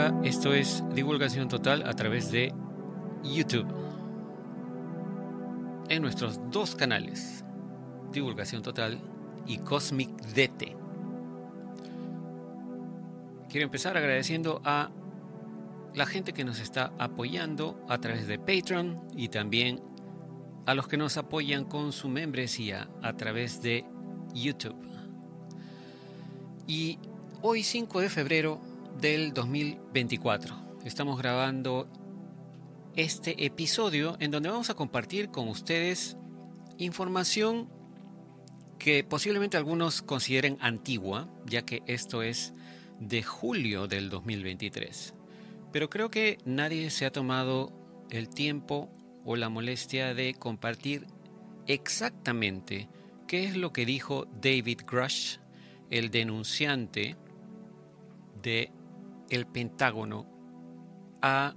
Esto es Divulgación Total a través de YouTube. En nuestros dos canales, Divulgación Total y Cosmic DT. Quiero empezar agradeciendo a la gente que nos está apoyando a través de Patreon y también a los que nos apoyan con su membresía a través de YouTube. Y hoy 5 de febrero del 2024 estamos grabando este episodio en donde vamos a compartir con ustedes información que posiblemente algunos consideren antigua, ya que esto es de julio del 2023. Pero creo que nadie se ha tomado el tiempo o la molestia de compartir exactamente qué es lo que dijo David Grush, el denunciante de el Pentágono a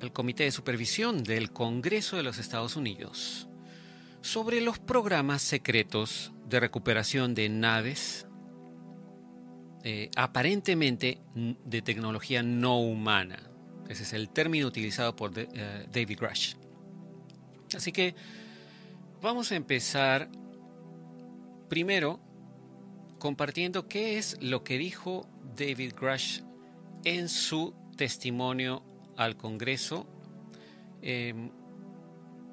el Comité de Supervisión del Congreso de los Estados Unidos sobre los programas secretos de recuperación de naves eh, aparentemente de tecnología no humana. Ese es el término utilizado por eh, David Grush. Así que vamos a empezar primero compartiendo qué es lo que dijo David Grush en su testimonio al Congreso, em,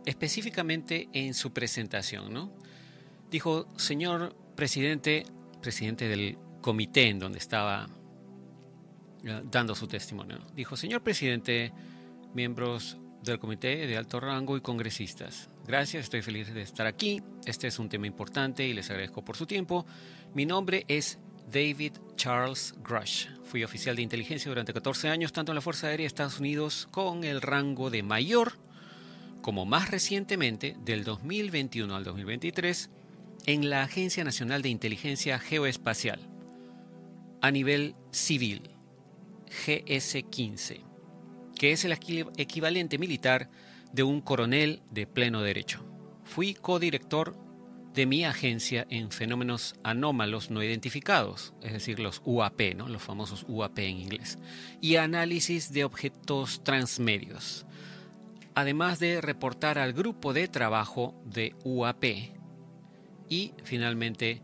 específicamente en su presentación. ¿no? Dijo, señor presidente, presidente del comité en donde estaba eh, dando su testimonio. Dijo, señor presidente, miembros del comité de alto rango y congresistas. Gracias, estoy feliz de estar aquí. Este es un tema importante y les agradezco por su tiempo. Mi nombre es David Charles Grush. Fui oficial de inteligencia durante 14 años, tanto en la Fuerza Aérea de Estados Unidos con el rango de mayor, como más recientemente, del 2021 al 2023, en la Agencia Nacional de Inteligencia Geoespacial, a nivel civil, GS-15, que es el equivalente militar de un coronel de pleno derecho. Fui codirector de mi agencia en fenómenos anómalos no identificados, es decir, los UAP, ¿no? los famosos UAP en inglés, y análisis de objetos transmedios, además de reportar al grupo de trabajo de UAP y finalmente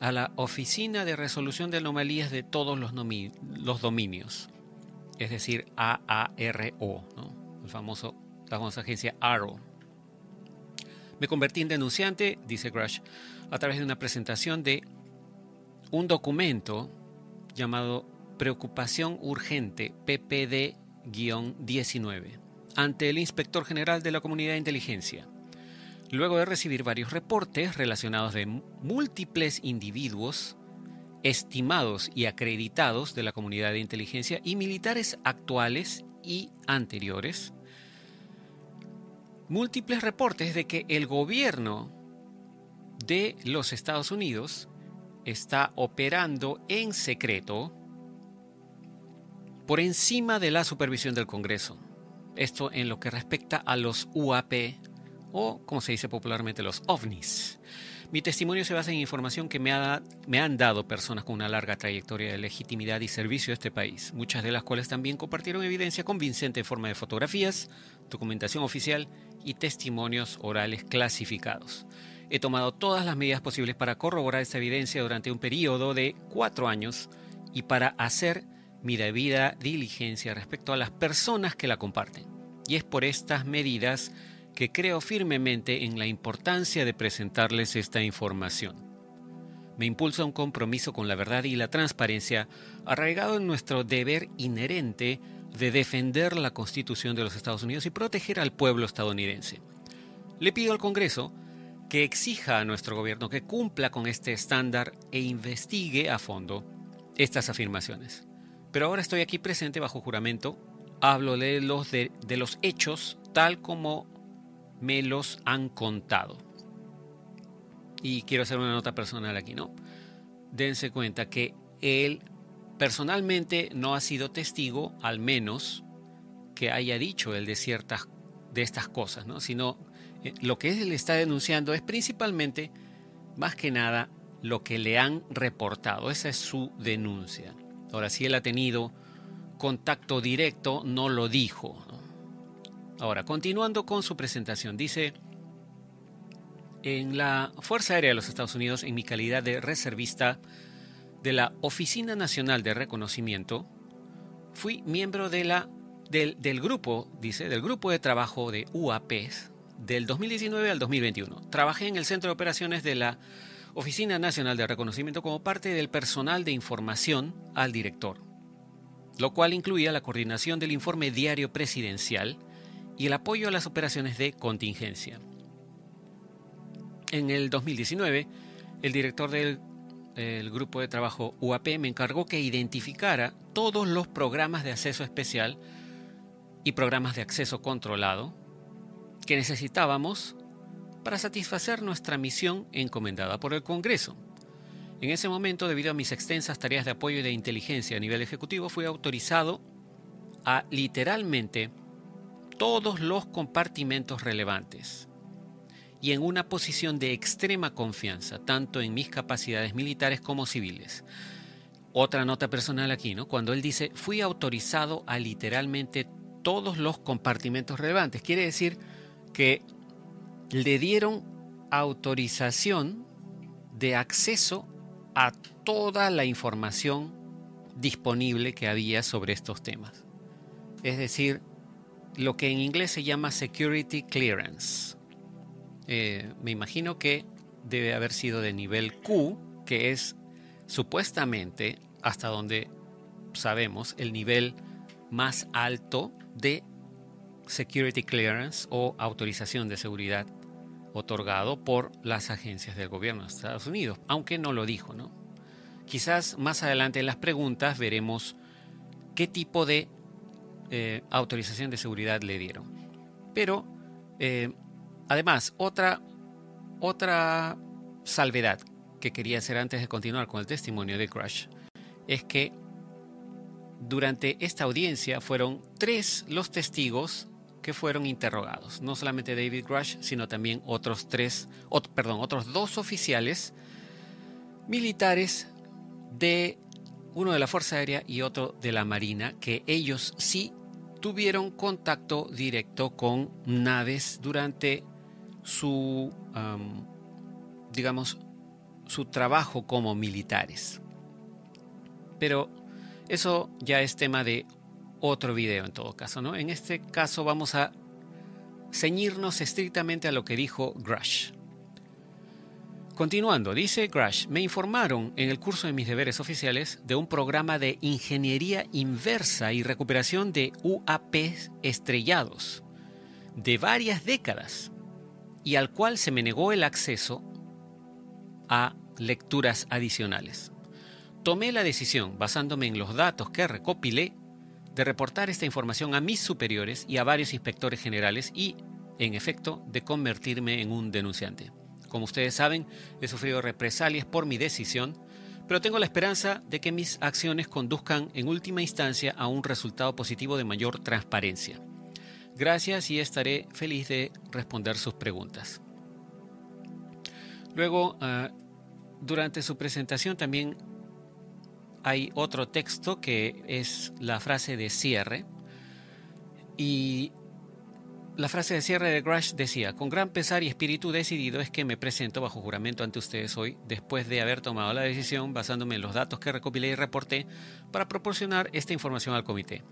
a la Oficina de Resolución de Anomalías de todos los, los dominios, es decir, AARO, ¿no? el famoso, la famosa agencia ARO me convertí en denunciante, dice Grush, a través de una presentación de un documento llamado Preocupación Urgente PPD-19 ante el Inspector General de la Comunidad de Inteligencia. Luego de recibir varios reportes relacionados de múltiples individuos estimados y acreditados de la comunidad de inteligencia y militares actuales y anteriores, múltiples reportes de que el gobierno de los Estados Unidos está operando en secreto por encima de la supervisión del Congreso. Esto en lo que respecta a los UAP o, como se dice popularmente, los ovnis. Mi testimonio se basa en información que me, me, han dado personas con una larga trayectoria de legitimidad y servicio a este país, muchas de las cuales también compartieron evidencia convincente en forma de fotografías, documentación oficial y testimonios orales clasificados. He tomado todas las medidas posibles para corroborar esta evidencia durante un periodo de cuatro años y para hacer mi debida diligencia respecto a las personas que la comparten. Y es por estas medidas que creo firmemente en la importancia de presentarles esta información. Me impulsa un compromiso con la verdad y la transparencia arraigado en nuestro deber inherente de defender la Constitución de los Estados Unidos y proteger al pueblo estadounidense. Le pido al Congreso que exija a nuestro gobierno que cumpla con este estándar e investigue a fondo estas afirmaciones. Pero ahora estoy aquí presente bajo juramento, hablo de los, de, los hechos tal como me los han contado. Y quiero hacer una nota personal aquí, ¿no? Dense cuenta que el Personalmente no ha sido testigo, al menos, que haya dicho él de ciertas de estas cosas, ¿no? sino eh, lo que él está denunciando es principalmente, más que nada, lo que le han reportado. Esa es su denuncia. Ahora, si él ha tenido contacto directo, no lo dijo. Ahora, continuando con su presentación, dice, en la Fuerza Aérea de los Estados Unidos, en mi calidad de reservista de la Oficina Nacional de Reconocimiento, fui miembro de la, del, grupo, dice, del grupo de trabajo de UAPs del 2019 al 2021. Trabajé en el Centro de Operaciones de la Oficina Nacional de Reconocimiento como parte del personal de información al director, lo cual incluía la coordinación del informe diario presidencial y el apoyo a las operaciones de contingencia. En el 2019, el director del grupo de trabajo UAP me encargó que identificara todos los programas de acceso especial y programas de acceso controlado que necesitábamos para satisfacer nuestra misión encomendada por el Congreso. En ese momento, debido a mis extensas tareas de apoyo y de inteligencia a nivel ejecutivo, fui autorizado a literalmente todos los compartimentos relevantes y en una posición de extrema confianza, tanto en mis capacidades militares como civiles. Otra nota personal aquí, ¿no? Cuando él dice, fui autorizado a literalmente todos los compartimentos relevantes, quiere decir que le dieron autorización de acceso a toda la información disponible que había sobre estos temas. Es decir, lo que en inglés se llama security clearance. Eh, me imagino que debe haber sido de nivel Q, que es supuestamente, hasta donde sabemos, el nivel más alto de security clearance o autorización de seguridad otorgado por las agencias del gobierno de Estados Unidos, aunque no lo dijo, ¿no? Quizás más adelante en las preguntas veremos qué tipo de eh, autorización de seguridad le dieron. Pero, eh, además, otra, otra salvedad que quería hacer antes de continuar con el testimonio de Crush es que durante esta audiencia fueron tres los testigos que fueron interrogados. No solamente David Grush, sino también otros tres, perdón, otros dos oficiales militares de uno de la Fuerza Aérea y otro de la Marina, que ellos sí tuvieron contacto directo con naves durante su, digamos, su trabajo como militares. Pero eso ya es tema de otro video en todo caso, ¿no? En este caso vamos a ceñirnos estrictamente a lo que dijo Grush. Continuando, dice Grush, me informaron en el curso de mis deberes oficiales de un programa de ingeniería inversa y recuperación de UAP estrellados de varias décadas y al cual se me negó el acceso a lecturas adicionales. Tomé la decisión, basándome en los datos que recopilé, de reportar esta información a mis superiores y a varios inspectores generales y, en efecto, de convertirme en un denunciante. Como ustedes saben, he sufrido represalias por mi decisión, pero tengo la esperanza de que mis acciones conduzcan en última instancia a un resultado positivo de mayor transparencia. Gracias y estaré feliz de responder sus preguntas. Luego, ah, durante su presentación también hay otro texto que es la frase de cierre. Y la frase de cierre de Grush decía, con gran pesar y espíritu decidido es que me presento bajo juramento ante ustedes hoy, después de haber tomado la decisión basándome en los datos que recopilé y reporté para proporcionar esta información al comité.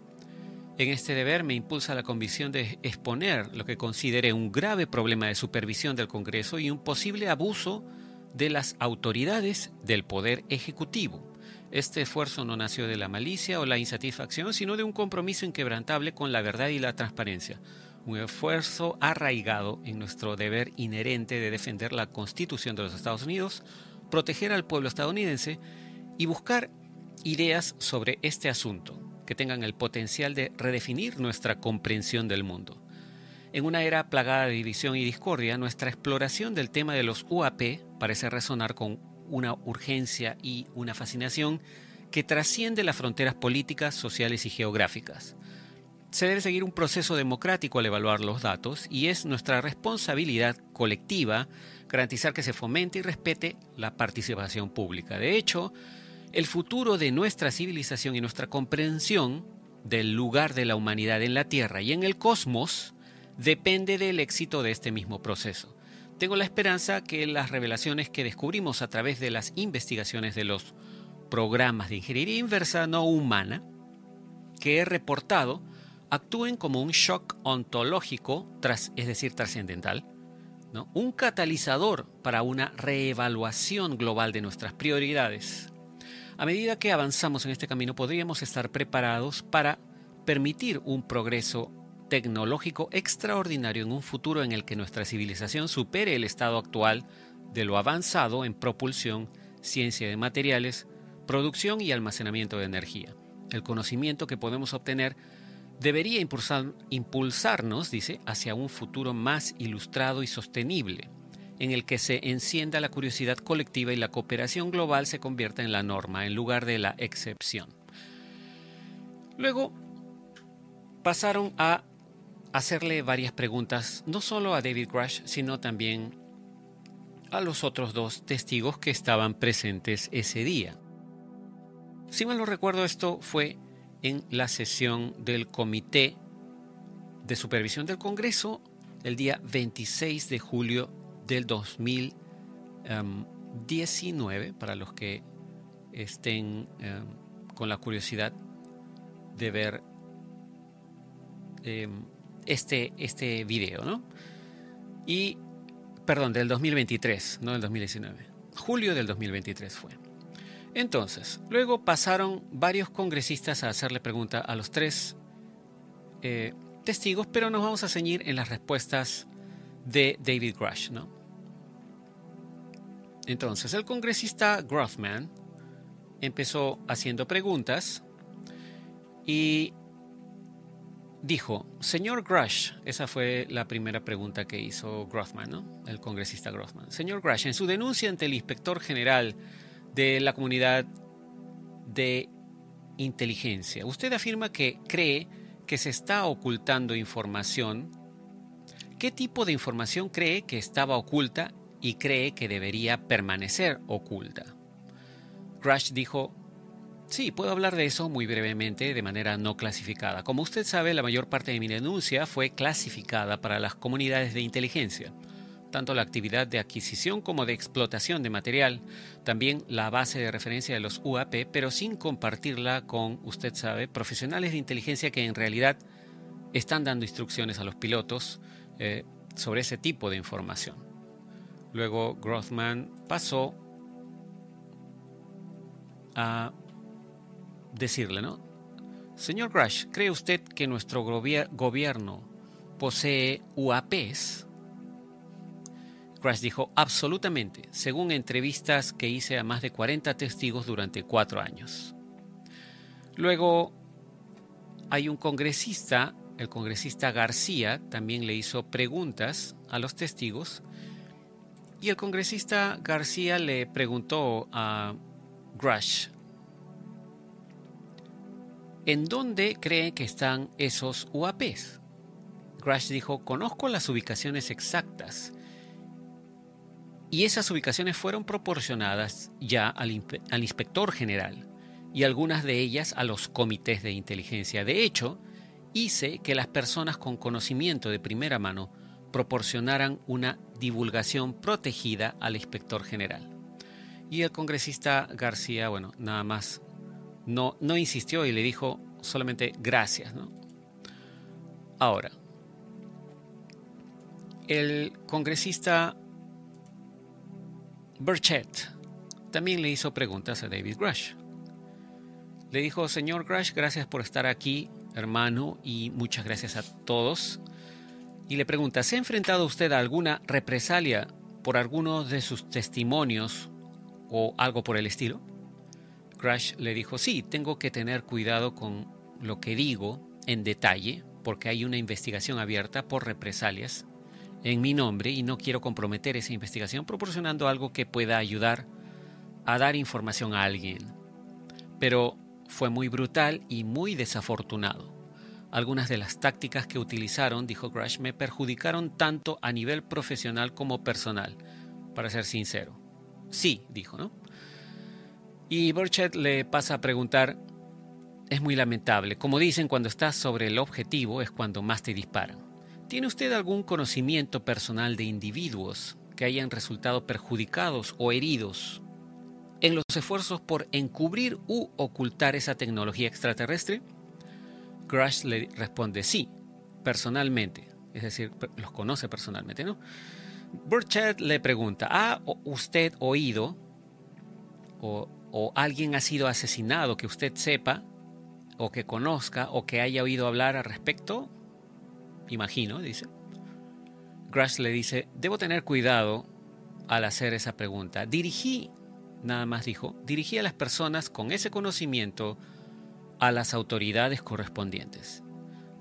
En este deber me impulsa la convicción de exponer lo que considere un grave problema de supervisión del Congreso y un posible abuso de las autoridades del Poder Ejecutivo este esfuerzo no nació de la malicia o la insatisfacción, sino de un compromiso inquebrantable con la verdad y la transparencia. Un esfuerzo arraigado en nuestro deber inherente de defender la Constitución de los Estados Unidos, proteger al pueblo estadounidense y buscar ideas sobre este asunto que tengan el potencial de redefinir nuestra comprensión del mundo. En una era plagada de división y discordia, nuestra exploración del tema de los UAP parece resonar con una urgencia y una fascinación que trasciende las fronteras políticas, sociales y geográficas. Se debe seguir un proceso democrático al evaluar los datos y es nuestra responsabilidad colectiva garantizar que se fomente y respete la participación pública. De hecho, el futuro de nuestra civilización y nuestra comprensión del lugar de la humanidad en la Tierra y en el cosmos depende del éxito de este mismo proceso. Tengo la esperanza que las revelaciones que descubrimos a través de las investigaciones de los programas de ingeniería inversa no humana que he reportado actúen como un shock ontológico, tras, es decir, trascendental, un catalizador para una reevaluación global de nuestras prioridades. A medida que avanzamos en este camino podríamos estar preparados para permitir un progreso tecnológico extraordinario en un futuro en el que nuestra civilización supere el estado actual de lo avanzado en propulsión, ciencia de materiales, producción y almacenamiento de energía. El conocimiento que podemos obtener debería impulsarnos, dice, hacia un futuro más ilustrado y sostenible, en el que se encienda la curiosidad colectiva y la cooperación global se convierta en la norma en lugar de la excepción. Luego pasaron a hacerle varias preguntas, no solo a David Grush, sino también a los otros dos testigos que estaban presentes ese día. Si mal no recuerdo, esto fue en la sesión del Comité de Supervisión del Congreso el día 26 de julio del 2019, para los que estén em, con la curiosidad de ver em, este, este video, ¿no? Y, perdón, del 2023, no del 2019. Julio del 2023 fue. Entonces, luego pasaron varios congresistas a hacerle pregunta a los tres eh, testigos, pero nos vamos a ceñir en las respuestas de David Grush, ¿no? Entonces, el congresista Grothman empezó haciendo preguntas y dijo, señor Grush, esa fue la primera pregunta que hizo Grothman, ¿no? El congresista Grothman. Señor Grush, en su denuncia ante el inspector general de la comunidad de inteligencia, usted afirma que cree que se está ocultando información. ¿Qué tipo de información cree que estaba oculta y cree que debería permanecer oculta? Grush dijo, Sí, puedo hablar de eso muy brevemente, de manera no clasificada. Como usted sabe, la mayor parte de mi denuncia fue clasificada para las comunidades de inteligencia, tanto la actividad de adquisición como de explotación de material, también la base de referencia de los UAP, pero sin compartirla con, usted sabe, profesionales de inteligencia que en realidad están dando instrucciones a los pilotos eh, sobre ese tipo de información. Luego Grothman pasó a decirle, ¿no? Señor Grush, ¿cree usted que nuestro gobierno posee UAPs? Grush dijo, absolutamente, según entrevistas que hice a más de 40 testigos durante cuatro años. Luego hay un congresista, el congresista García, también le hizo preguntas a los testigos y el congresista García le preguntó a Grush, ¿En dónde creen que están esos UAPs? Crash dijo, conozco las ubicaciones exactas. Y esas ubicaciones fueron proporcionadas ya al, al, inspector general y algunas de ellas a los comités de inteligencia. De hecho, hice que las personas con conocimiento de primera mano proporcionaran una divulgación protegida al inspector general. Y el congresista García, bueno, nada más no, no insistió y le dijo solamente gracias. Ahora, el congresista Burchett también le hizo preguntas a David Grush. Le dijo, señor Grush, gracias por estar aquí, hermano, y muchas gracias a todos. Y le pregunta, ¿se ha enfrentado usted a alguna represalia por alguno de sus testimonios o algo por el estilo? Crash le dijo, sí, tengo que tener cuidado con lo que digo en detalle, porque hay una investigación abierta por represalias en mi nombre y no quiero comprometer esa investigación proporcionando algo que pueda ayudar a dar información a alguien. Pero fue muy brutal y muy desafortunado. Algunas de las tácticas que utilizaron, dijo Crash, me perjudicaron tanto a nivel profesional como personal, para ser sincero. Sí, dijo, ¿no? Y Burchett le pasa a preguntar, es muy lamentable. Como dicen, cuando estás sobre el objetivo es cuando más te disparan. ¿Tiene usted algún conocimiento personal de individuos que hayan resultado perjudicados o heridos en los esfuerzos por encubrir u ocultar esa tecnología extraterrestre? Grush le responde sí, personalmente, es decir, los conoce personalmente, ¿no? Burchett le pregunta, ¿ha usted oído o, o alguien ha sido asesinado que usted sepa o que conozca o que haya oído hablar al respecto? Imagino, dice. Grush le dice, debo tener cuidado al hacer esa pregunta. Dirigí, nada más dijo, dirigí a las personas con ese conocimiento a las autoridades correspondientes.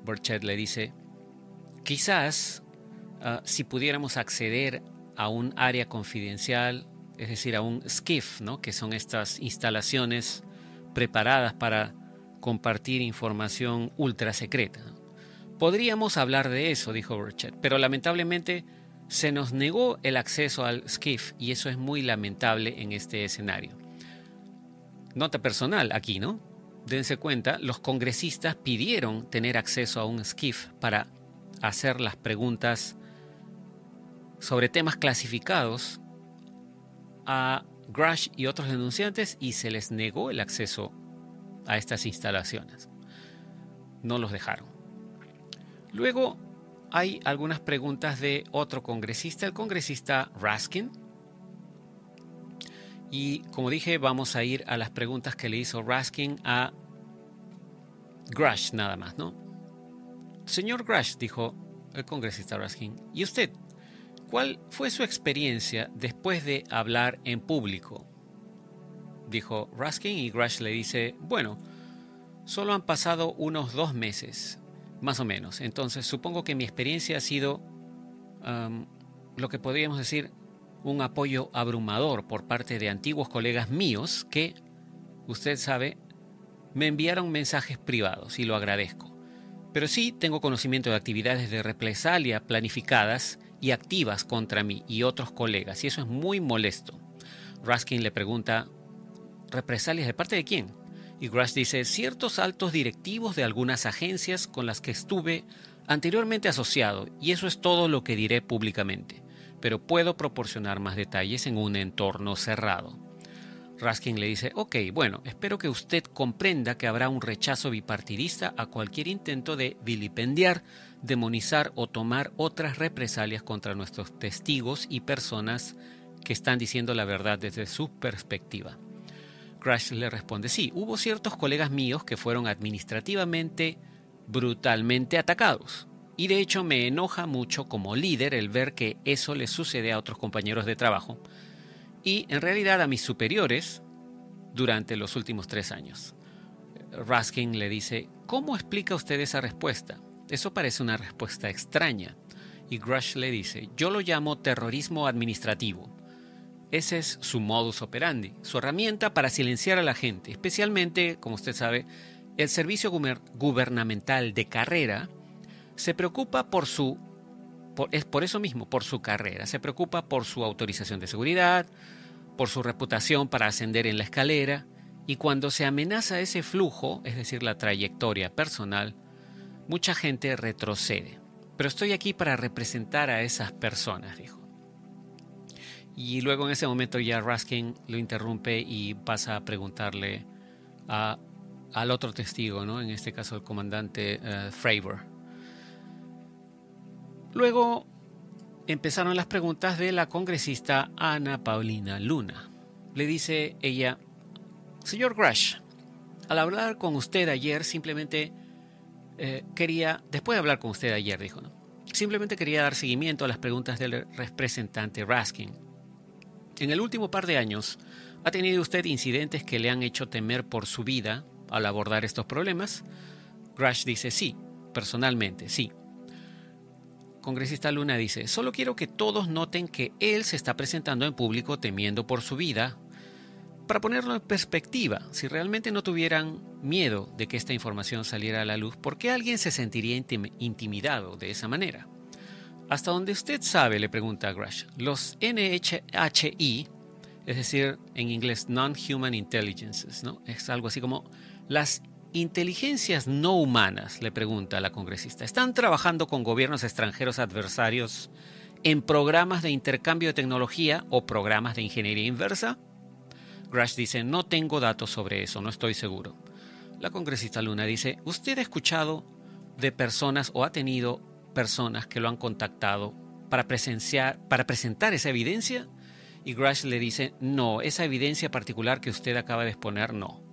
Burchett le dice, quizás ah, si pudiéramos acceder a un área confidencial, es decir, a un SCIF, ¿no? que son estas instalaciones preparadas para compartir información ultra secreta. Podríamos hablar de eso, dijo Burchett, pero lamentablemente se nos negó el acceso al SCIF y eso es muy lamentable en este escenario. Nota personal aquí, ¿no? Dense cuenta, los congresistas pidieron tener acceso a un SCIF para hacer las preguntas sobre temas clasificados a Grush y otros denunciantes y se les negó el acceso a estas instalaciones. No los dejaron. Luego hay algunas preguntas de otro congresista, el congresista Raskin, y como dije, vamos a ir a las preguntas que le hizo Raskin a Grush nada más, ¿no? Señor Grush, dijo el congresista Raskin, ¿y usted? ¿Cuál fue su experiencia después de hablar en público? Dijo Raskin y Grush le dice, bueno, solo han pasado unos dos meses, más o menos. Entonces supongo que mi experiencia ha sido um, lo que podríamos decir un apoyo abrumador por parte de antiguos colegas míos que, usted sabe, me enviaron mensajes privados y lo agradezco. Pero sí tengo conocimiento de actividades de represalia planificadas y activas contra mí y otros colegas, y eso es muy molesto. Raskin le pregunta, ¿represalias de parte de quién? Y Grush dice, ciertos altos directivos de algunas agencias con las que estuve anteriormente asociado, y eso es todo lo que diré públicamente pero puedo proporcionar más detalles en un entorno cerrado. Raskin le dice, ok, bueno, espero que usted comprenda que habrá un rechazo bipartidista a cualquier intento de vilipendiar, demonizar o tomar otras represalias contra nuestros testigos y personas que están diciendo la verdad desde su perspectiva. Crash le responde, sí, hubo ciertos colegas míos que fueron administrativamente brutalmente atacados. Y de hecho me enoja mucho como líder el ver que eso le sucede a otros compañeros de trabajo y en realidad a mis superiores durante los últimos tres años. Raskin le dice, ¿cómo explica usted esa respuesta? Eso parece una respuesta extraña. Y Grush le dice, yo lo llamo terrorismo administrativo. Ese es su modus operandi, su herramienta para silenciar a la gente, especialmente, como usted sabe, el servicio gubernamental de carrera se preocupa por su, por, es por eso mismo, por su carrera, se preocupa por su autorización de seguridad, por su reputación para ascender en la escalera, y cuando se amenaza ese flujo, es decir, la trayectoria personal, mucha gente retrocede. Pero estoy aquí para representar a esas personas, dijo. Y luego en ese momento ya Raskin lo interrumpe y pasa a preguntarle a, al otro testigo, ¿no? en este caso el comandante uh, Fravor. Luego empezaron las preguntas de la congresista Ana Paulina Luna. Le dice ella, señor Grush, al hablar con usted ayer simplemente eh, quería, después de hablar con usted ayer, dijo, ¿no? simplemente quería dar seguimiento a las preguntas del representante Raskin. En el último par de años, ¿ha tenido usted incidentes que le han hecho temer por su vida al abordar estos problemas? Grush dice sí, personalmente, sí congresista Luna dice, solo quiero que todos noten que él se está presentando en público temiendo por su vida. Para ponerlo en perspectiva, si realmente no tuvieran miedo de que esta información saliera a la luz, ¿por qué alguien se sentiría intimidado de esa manera? Hasta donde usted sabe, le pregunta Grush, los NHI, es decir, en inglés Non-Human Intelligences, ¿no? es algo así como las inteligencias no humanas, le pregunta la congresista, ¿están trabajando con gobiernos extranjeros adversarios en programas de intercambio de tecnología o programas de ingeniería inversa? Grush dice, no tengo datos sobre eso, no estoy seguro. La congresista Luna dice, ¿usted ha escuchado de personas o ha tenido personas que lo han contactado para, presenciar, para presentar esa evidencia? Y Grush le dice, no, esa evidencia particular que usted acaba de exponer, no.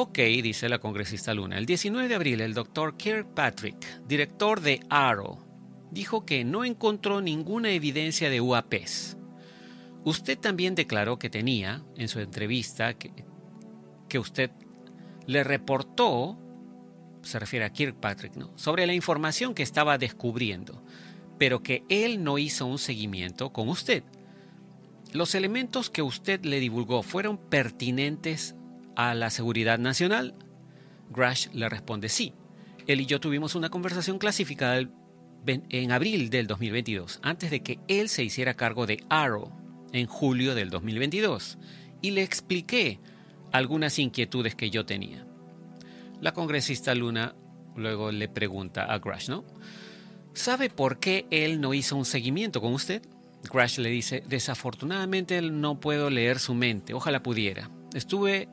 Ok, dice la congresista Luna. El 19 de abril, el doctor Kirkpatrick, director de ARO, dijo que no encontró ninguna evidencia de UAPs. Usted también declaró que tenía, en su entrevista, que, que usted le reportó, se refiere a Kirkpatrick, ¿no? sobre la información que estaba descubriendo, pero que él no hizo un seguimiento con usted. ¿Los elementos que usted le divulgó fueron pertinentes a la seguridad nacional? Grush le responde sí. Él y yo tuvimos una conversación clasificada en abril del 2022, antes de que él se hiciera cargo de Arrow en julio del 2022, y le expliqué algunas inquietudes que yo tenía. La congresista Luna luego le pregunta a Grush, ¿no? ¿Sabe por qué él no hizo un seguimiento con usted? Grush le dice, desafortunadamente no puedo leer su mente, ojalá pudiera. Estuve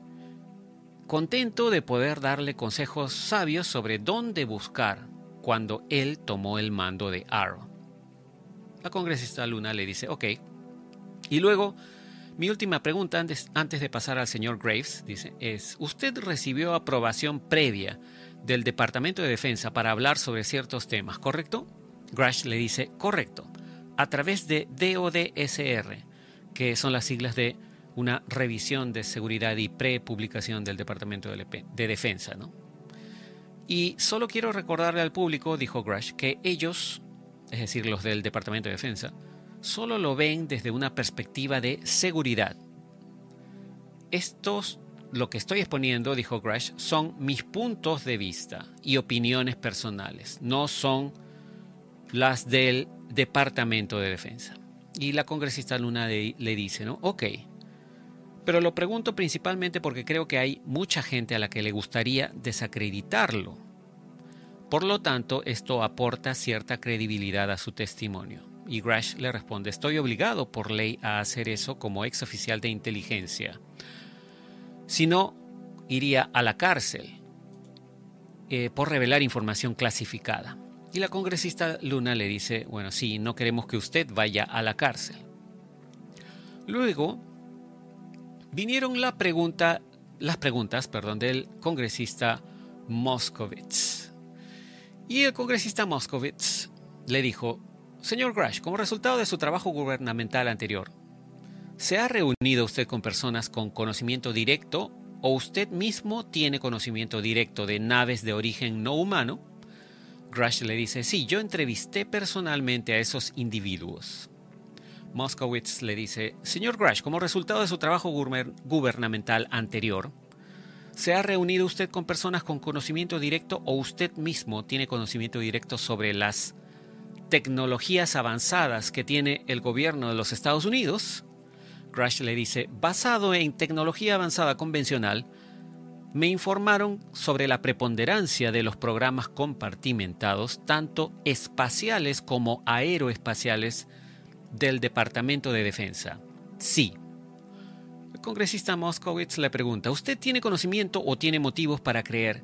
contento de poder darle consejos sabios sobre dónde buscar cuando él tomó el mando de Arrow. La congresista Luna le dice, ok. Y luego mi última pregunta antes, de pasar al señor Graves, dice, es, ¿usted recibió aprobación previa del Departamento de Defensa para hablar sobre ciertos temas, correcto? Grush le dice, correcto, a través de DODSR, que son las siglas de una revisión de seguridad y prepublicación del Departamento de Defensa. ¿no? Y solo quiero recordarle al público, dijo Grush, que ellos, es decir, los del Departamento de Defensa, solo lo ven desde una perspectiva de seguridad. Estos, lo que estoy exponiendo, dijo Grush, son mis puntos de vista y opiniones personales, no son las del Departamento de Defensa. Y la congresista Luna le, dice, ¿no? Ok, pero lo pregunto principalmente porque creo que hay mucha gente a la que le gustaría desacreditarlo. Por lo tanto, esto aporta cierta credibilidad a su testimonio. Y Grash le responde, estoy obligado por ley a hacer eso como ex oficial de inteligencia. Si no, iría a la cárcel eh, por revelar información clasificada. Y la congresista Luna le dice, bueno, sí, no queremos que usted vaya a la cárcel. Luego vinieron las preguntas perdón, del congresista Moscovitz. Y el congresista Moscovitz le dijo, Señor Grash, como resultado de su trabajo gubernamental anterior, ¿se ha reunido usted con personas con conocimiento directo o usted mismo tiene conocimiento directo de naves de origen no humano? Grash le dice, sí, yo entrevisté personalmente a esos individuos. Moskowitz le dice, señor Grash, como resultado de su trabajo gubernamental anterior, ¿se ha reunido usted con personas con conocimiento directo o usted mismo tiene conocimiento directo sobre las tecnologías avanzadas que tiene el gobierno de los Estados Unidos, Crash le dice, basado en tecnología avanzada convencional, me informaron sobre la preponderancia de los programas compartimentados, tanto espaciales como aeroespaciales, del Departamento de Defensa. Sí. El congresista Moskowitz le pregunta, ¿usted tiene conocimiento o tiene motivos para creer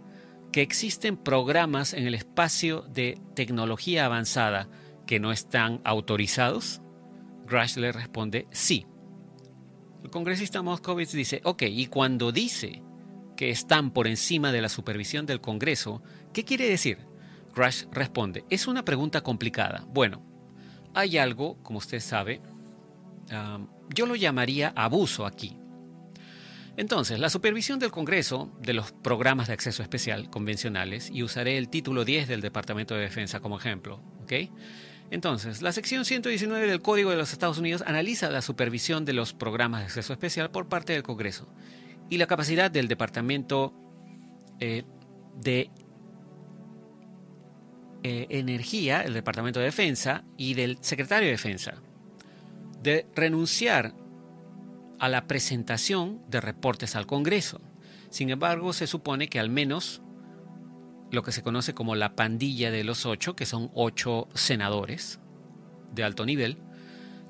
que existen programas en el espacio de tecnología avanzada que no están autorizados? Grush le responde sí. El congresista Moskowitz dice, ok, y cuando dice que están por encima de la supervisión del Congreso, ¿qué quiere decir? Grush responde, es una pregunta complicada. Bueno, hay algo, como usted sabe, yo lo llamaría abuso aquí. Entonces, la supervisión del Congreso de los programas de acceso especial convencionales, y usaré el título 10 del Departamento de Defensa como ejemplo, ¿ok? Entonces, la sección 119 del Código de los Estados Unidos analiza la supervisión de los programas de acceso especial por parte del Congreso y la capacidad del Departamento eh, de eh, Energía, el Departamento de Defensa y del Secretario de Defensa de renunciar a la presentación de reportes al Congreso. Sin embargo, se supone que al menos lo que se conoce como la pandilla de los ocho, que son ocho senadores de alto nivel,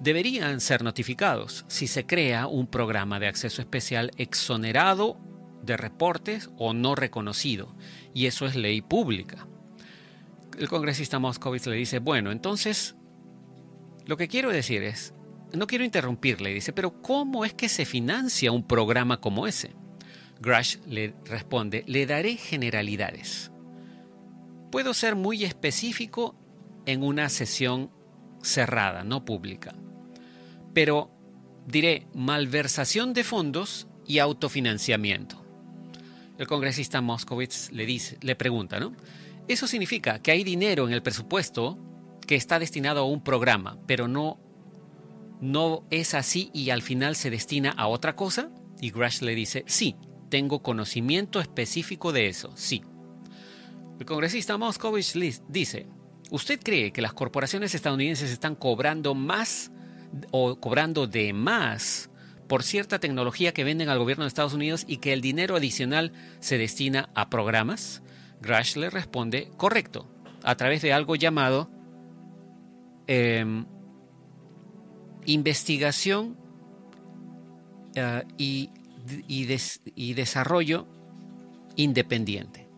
deberían ser notificados si se crea un programa de acceso especial exonerado de reportes o no reconocido, y eso es ley pública. El congresista Moscovitz le dice, bueno, entonces, lo que quiero decir es, no quiero interrumpirle, dice, pero ¿cómo es que se financia un programa como ese? Grush le responde, le daré generalidades. Puedo ser muy específico en una sesión cerrada, no pública pero diré malversación de fondos y autofinanciamiento. El congresista Moskowitz le, dice, le pregunta, ¿no? Eso significa que hay dinero en el presupuesto que está destinado a un programa, pero no, no es así y al final se destina a otra cosa. Y Grush le dice, sí, tengo conocimiento específico de eso, sí. El congresista Moskowitz dice, ¿usted cree que las corporaciones estadounidenses están cobrando más o cobrando de más por cierta tecnología que venden al gobierno de Estados Unidos y que el dinero adicional se destina a programas? Grush le responde, correcto, a través de algo llamado em, investigación eh, y, y, desarrollo independiente.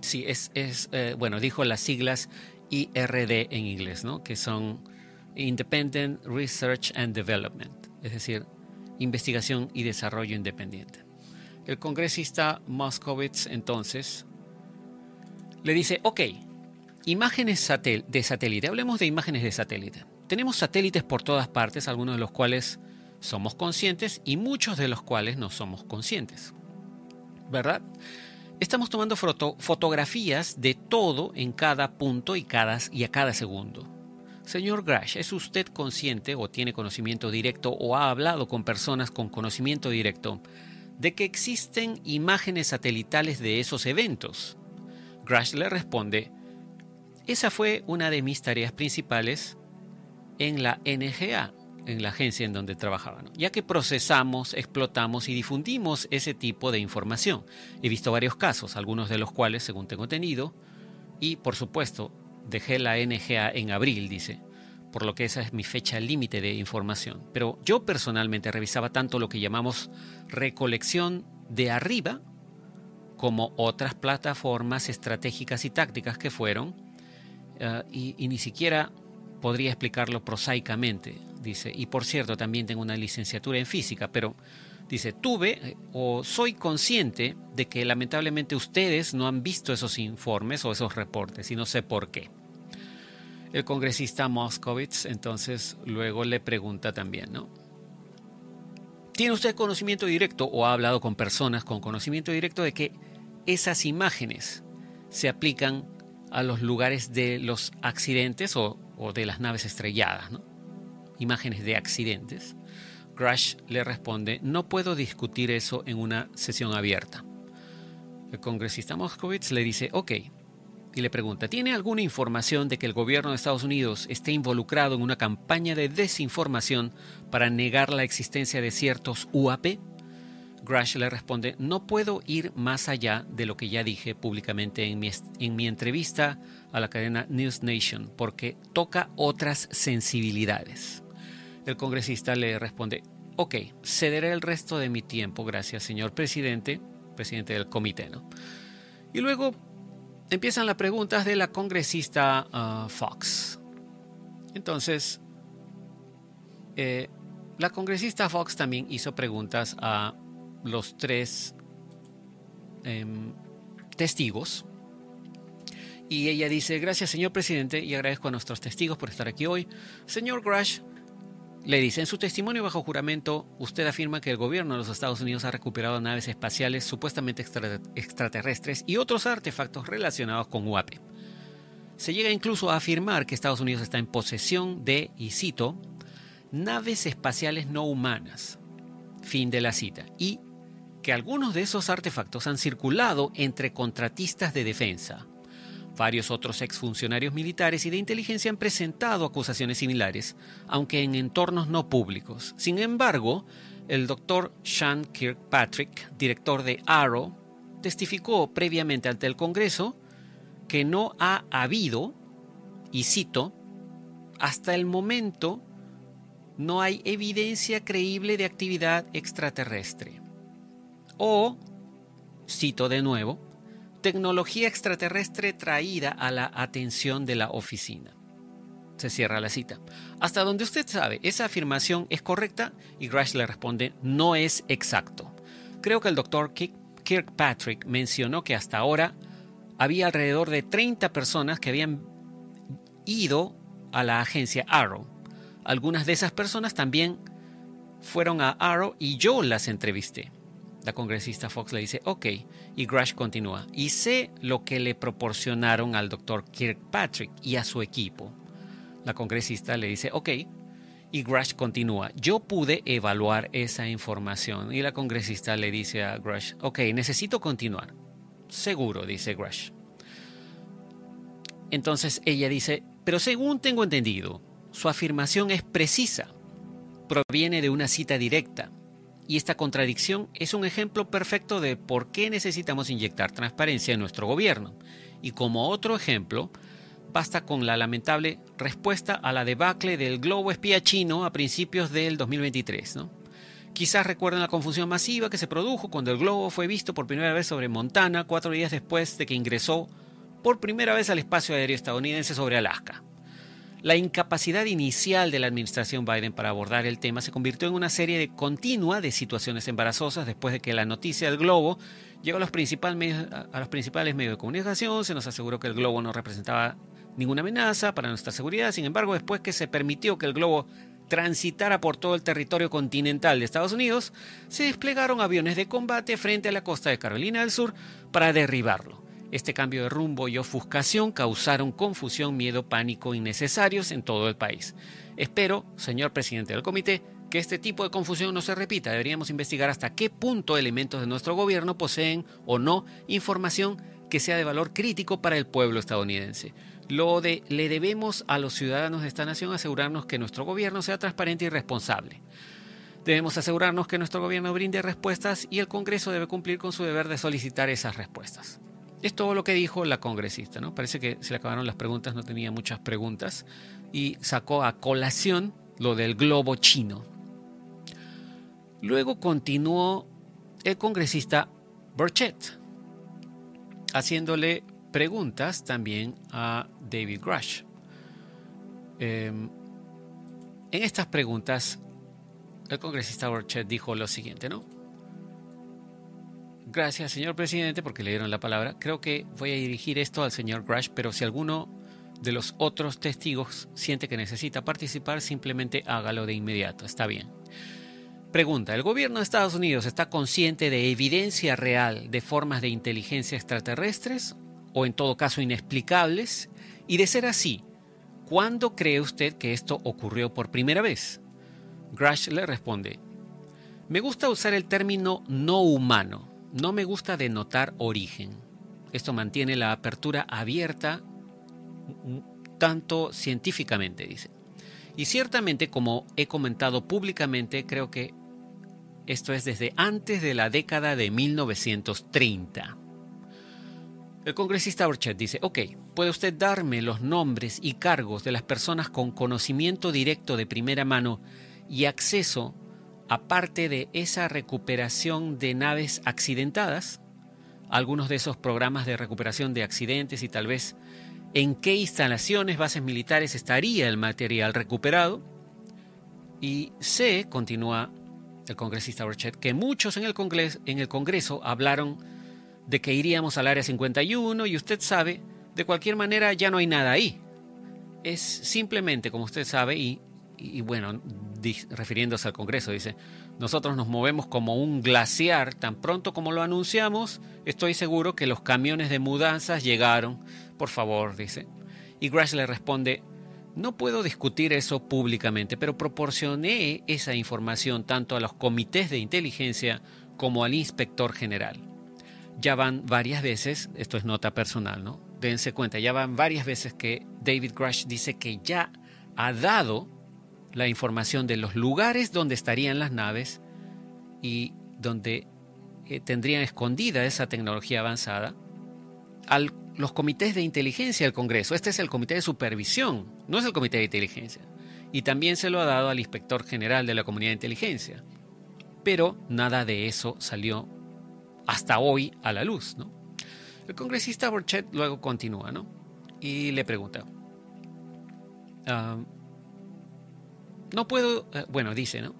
Sí, es, es eh, bueno, dijo las siglas IRD en inglés, ¿no? Que son Independent Research and Development, es decir, investigación y desarrollo independiente. El congresista Moskowitz entonces le dice, ok, imágenes de satélite, hablemos de imágenes de satélite. Tenemos satélites por todas partes, algunos de los cuales somos conscientes y muchos de los cuales no somos conscientes. ¿Verdad? Estamos tomando fotografías de todo en cada punto y, cada, y a cada segundo. Señor Grash, ¿es usted consciente o tiene conocimiento directo o ha hablado con personas con conocimiento directo de que existen imágenes satelitales de esos eventos? Grash le responde, esa fue una de mis tareas principales en la NGA, en la agencia en donde trabajaba, ya que procesamos, explotamos y difundimos ese tipo de información. He visto varios casos, algunos de los cuales, según tengo tenido, y por supuesto, Dejé la NGA en abril, dice, por lo que esa es mi fecha límite de información. Pero yo personalmente revisaba tanto lo que llamamos recolección de arriba como otras plataformas estratégicas y tácticas que fueron, eh, y, ni siquiera podría explicarlo prosaicamente, dice. Y por cierto, también tengo una licenciatura en física, pero Dice, tuve eh, o soy consciente de que lamentablemente ustedes no han visto esos informes o esos reportes y no sé por qué. El congresista Moskowitz entonces luego le pregunta también, ¿no? ¿Tiene usted conocimiento directo o ha hablado con personas con conocimiento directo de que esas imágenes se aplican a los lugares de los accidentes o, de las naves estrelladas. Imágenes de accidentes. Crash le responde, no puedo discutir eso en una sesión abierta. El congresista Moskowitz le dice, ok, y le pregunta, ¿tiene alguna información de que el gobierno de Estados Unidos esté involucrado en una campaña de desinformación para negar la existencia de ciertos UAP? Grush le responde, no puedo ir más allá de lo que ya dije públicamente en mi, en mi entrevista a la cadena News Nation, porque toca otras sensibilidades. El congresista le responde, ok, cederé el resto de mi tiempo, gracias señor presidente, presidente del comité. ¿no? Y luego empiezan las preguntas de la congresista ah, Fox. Entonces, eh, la congresista Fox también hizo preguntas a los tres em, testigos. Y ella dice, gracias señor presidente y agradezco a nuestros testigos por estar aquí hoy. Señor Grush, le dice, en su testimonio bajo juramento, usted afirma que el gobierno de los Estados Unidos ha recuperado naves espaciales supuestamente extraterrestres y otros artefactos relacionados con UAP. Se llega incluso a afirmar que Estados Unidos está en posesión de, y cito, naves espaciales no humanas. Fin de la cita. Y que algunos de esos artefactos han circulado entre contratistas de defensa, Varios otros exfuncionarios militares y de inteligencia han presentado acusaciones similares, aunque en entornos no públicos. Sin embargo, el doctor Sean Kirkpatrick, director de Arrow, testificó previamente ante el Congreso que no ha habido, y cito, hasta el momento no hay evidencia creíble de actividad extraterrestre. O, cito de nuevo, tecnología extraterrestre traída a la atención de la oficina. Se cierra la cita. Hasta donde usted sabe, esa afirmación es correcta y Grash le responde, no es exacto. Creo que el doctor Kirkpatrick mencionó que hasta ahora había alrededor de 30 personas que habían ido a la agencia Arrow. Algunas de esas personas también fueron a Arrow y yo las entrevisté. La congresista Fox le dice, ok, y Grash continúa, y sé lo que le proporcionaron al doctor Kirkpatrick y a su equipo. La congresista le dice, ok, y Grash continúa, yo pude evaluar esa información. Y la congresista le dice a Grash, ok, necesito continuar. Seguro, dice Grash. Entonces ella dice, pero según tengo entendido, su afirmación es precisa, proviene de una cita directa, y esta contradicción es un ejemplo perfecto de por qué necesitamos inyectar transparencia en nuestro gobierno. Y como otro ejemplo, basta con la lamentable respuesta a la debacle del globo espía chino a principios del 2023. ¿no? Quizás recuerden la confusión masiva que se produjo cuando el globo fue visto por primera vez sobre Montana cuatro días después de que ingresó por primera vez al espacio aéreo estadounidense sobre Alaska. La incapacidad inicial de la administración Biden para abordar el tema se convirtió en una serie continua de situaciones embarazosas después de que la noticia del globo llegó a los, a los principales medios de comunicación, se nos aseguró que el globo no representaba ninguna amenaza para nuestra seguridad, sin embargo, después que se permitió que el globo transitara por todo el territorio continental de Estados Unidos, se desplegaron aviones de combate frente a la costa de Carolina del Sur para derribarlo. Este cambio de rumbo y ofuscación causaron confusión, miedo, pánico innecesarios en todo el país. Espero, señor presidente del comité, que este tipo de confusión no se repita. Deberíamos investigar hasta qué punto elementos de nuestro gobierno poseen o no información que sea de valor crítico para el pueblo estadounidense. Lo de le debemos a los ciudadanos de esta nación asegurarnos que nuestro gobierno sea transparente y responsable. Debemos asegurarnos que nuestro gobierno brinde respuestas y el Congreso debe cumplir con su deber de solicitar esas respuestas. Es todo lo que dijo la congresista, ¿no? Parece que se le acabaron las preguntas, no tenía muchas preguntas, y sacó a colación lo del globo chino. Luego continuó el congresista Burchett, haciéndole preguntas también a David Grush. Em, en estas preguntas, el congresista Burchett dijo lo siguiente, ¿no? Gracias, señor presidente, porque le dieron la palabra. Creo que voy a dirigir esto al señor Grash, pero si alguno de los otros testigos siente que necesita participar, simplemente hágalo de inmediato. Está bien. Pregunta, ¿el gobierno de Estados Unidos está consciente de evidencia real de formas de inteligencia extraterrestres o en todo caso inexplicables? Y de ser así, ¿cuándo cree usted que esto ocurrió por primera vez? Grash le responde, me gusta usar el término no humano no me gusta denotar origen. Esto mantiene la apertura abierta tanto científicamente, dice. Y ciertamente, como he comentado públicamente, creo que esto es desde antes de la década de 1930. El congresista Orchard dice, ok, ¿puede usted darme los nombres y cargos de las personas con conocimiento directo de primera mano y acceso aparte de esa recuperación de naves accidentadas, algunos de esos programas de recuperación de accidentes y tal vez en qué instalaciones, bases militares estaría el material recuperado. Y sé, continúa el congresista Burchett, que muchos en el, Congreso, en el Congreso hablaron de que iríamos al Área 51 y usted sabe, de cualquier manera ya no hay nada ahí. Es simplemente, como usted sabe, y, y bueno, refiriéndose al Congreso, dice, nosotros nos movemos como un glaciar, tan pronto como lo anunciamos, estoy seguro que los camiones de mudanzas llegaron, por favor, dice. Y Grash le responde, no puedo discutir eso públicamente, pero proporcioné esa información tanto a los comités de inteligencia como al inspector general. Ya van varias veces, esto es nota personal, ¿no? Dense cuenta, ya van varias veces que David Grush dice que ya ha dado la información de los lugares donde estarían las naves y donde eh, tendrían escondida esa tecnología avanzada a los comités de inteligencia del Congreso. Este es el comité de supervisión, no es el comité de inteligencia. Y también se lo ha dado al inspector general de la comunidad de inteligencia. Pero nada de eso salió hasta hoy a la luz. ¿no? El congresista Borchet luego continúa ¿no? y le pregunta, ah, no puedo, eh, bueno, dice, ¿no?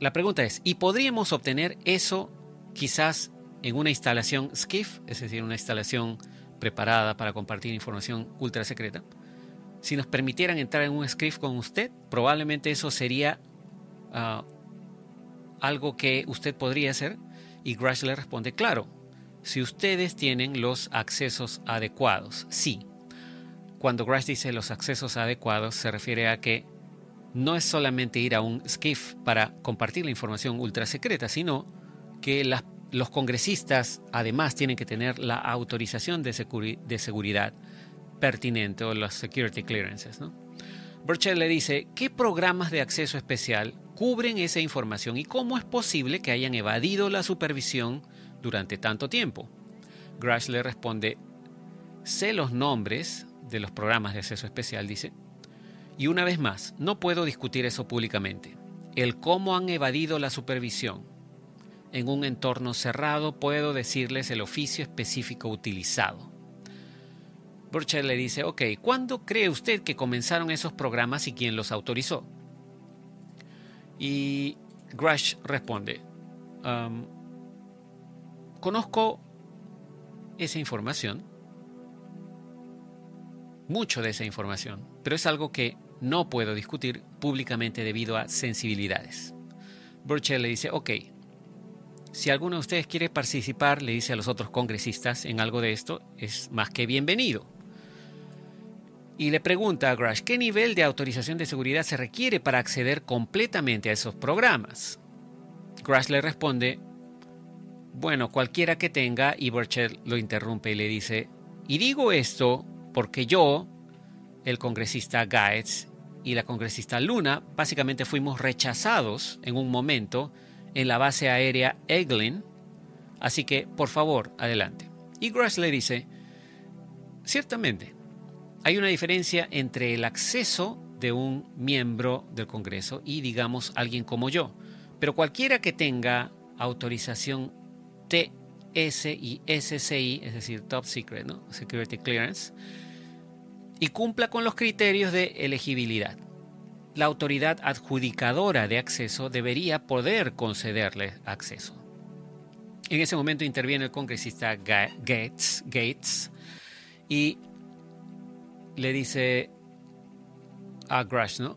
La pregunta es, ¿y podríamos obtener eso quizás en una instalación SCIF, es decir, una instalación preparada para compartir información ultra secreta? Si nos permitieran entrar en un SCIF con usted, probablemente eso sería ah, algo que usted podría hacer. Y Grash le responde, claro, si ustedes tienen los accesos adecuados, sí. Cuando Grash dice los accesos adecuados, se refiere a que no es solamente ir a un SCIF para compartir la información ultra secreta, sino que los congresistas además tienen que tener la autorización de, seguridad pertinente o las security clearances. ¿no? Burchell le dice, ¿qué programas de acceso especial cubren esa información y cómo es posible que hayan evadido la supervisión durante tanto tiempo? Grash le responde, sé los nombres de los programas de acceso especial, dice, y una vez más, no puedo discutir eso públicamente. El cómo han evadido la supervisión. En un entorno cerrado puedo decirles el oficio específico utilizado. Burchell le dice, ok, ¿cuándo cree usted que comenzaron esos programas y quién los autorizó? Y Grush responde, conozco esa información, mucho de esa información, pero es algo que no puedo discutir públicamente debido a sensibilidades. Burchell le dice, ok, si alguno de ustedes quiere participar, le dice a los otros congresistas en algo de esto, es más que bienvenido. Y le pregunta a Grush, ¿qué nivel de autorización de seguridad se requiere para acceder completamente a esos programas? Grush le responde, bueno, cualquiera que tenga, y Burchell lo interrumpe y le dice, y digo esto porque yo, el congresista Gaetz y la congresista Luna básicamente fuimos rechazados en un momento en la base aérea Eglin, así que por favor, adelante. Y Grass le dice, ciertamente, hay una diferencia entre el acceso de un miembro del Congreso y, digamos, alguien como yo, pero cualquiera que tenga autorización TS y SCI, es decir, Top Secret, ¿no? Security Clearance, y cumpla con los criterios de elegibilidad. La autoridad adjudicadora de acceso debería poder concederle acceso. En ese momento interviene el congresista Gates, Gates y le dice a Grush, ¿no?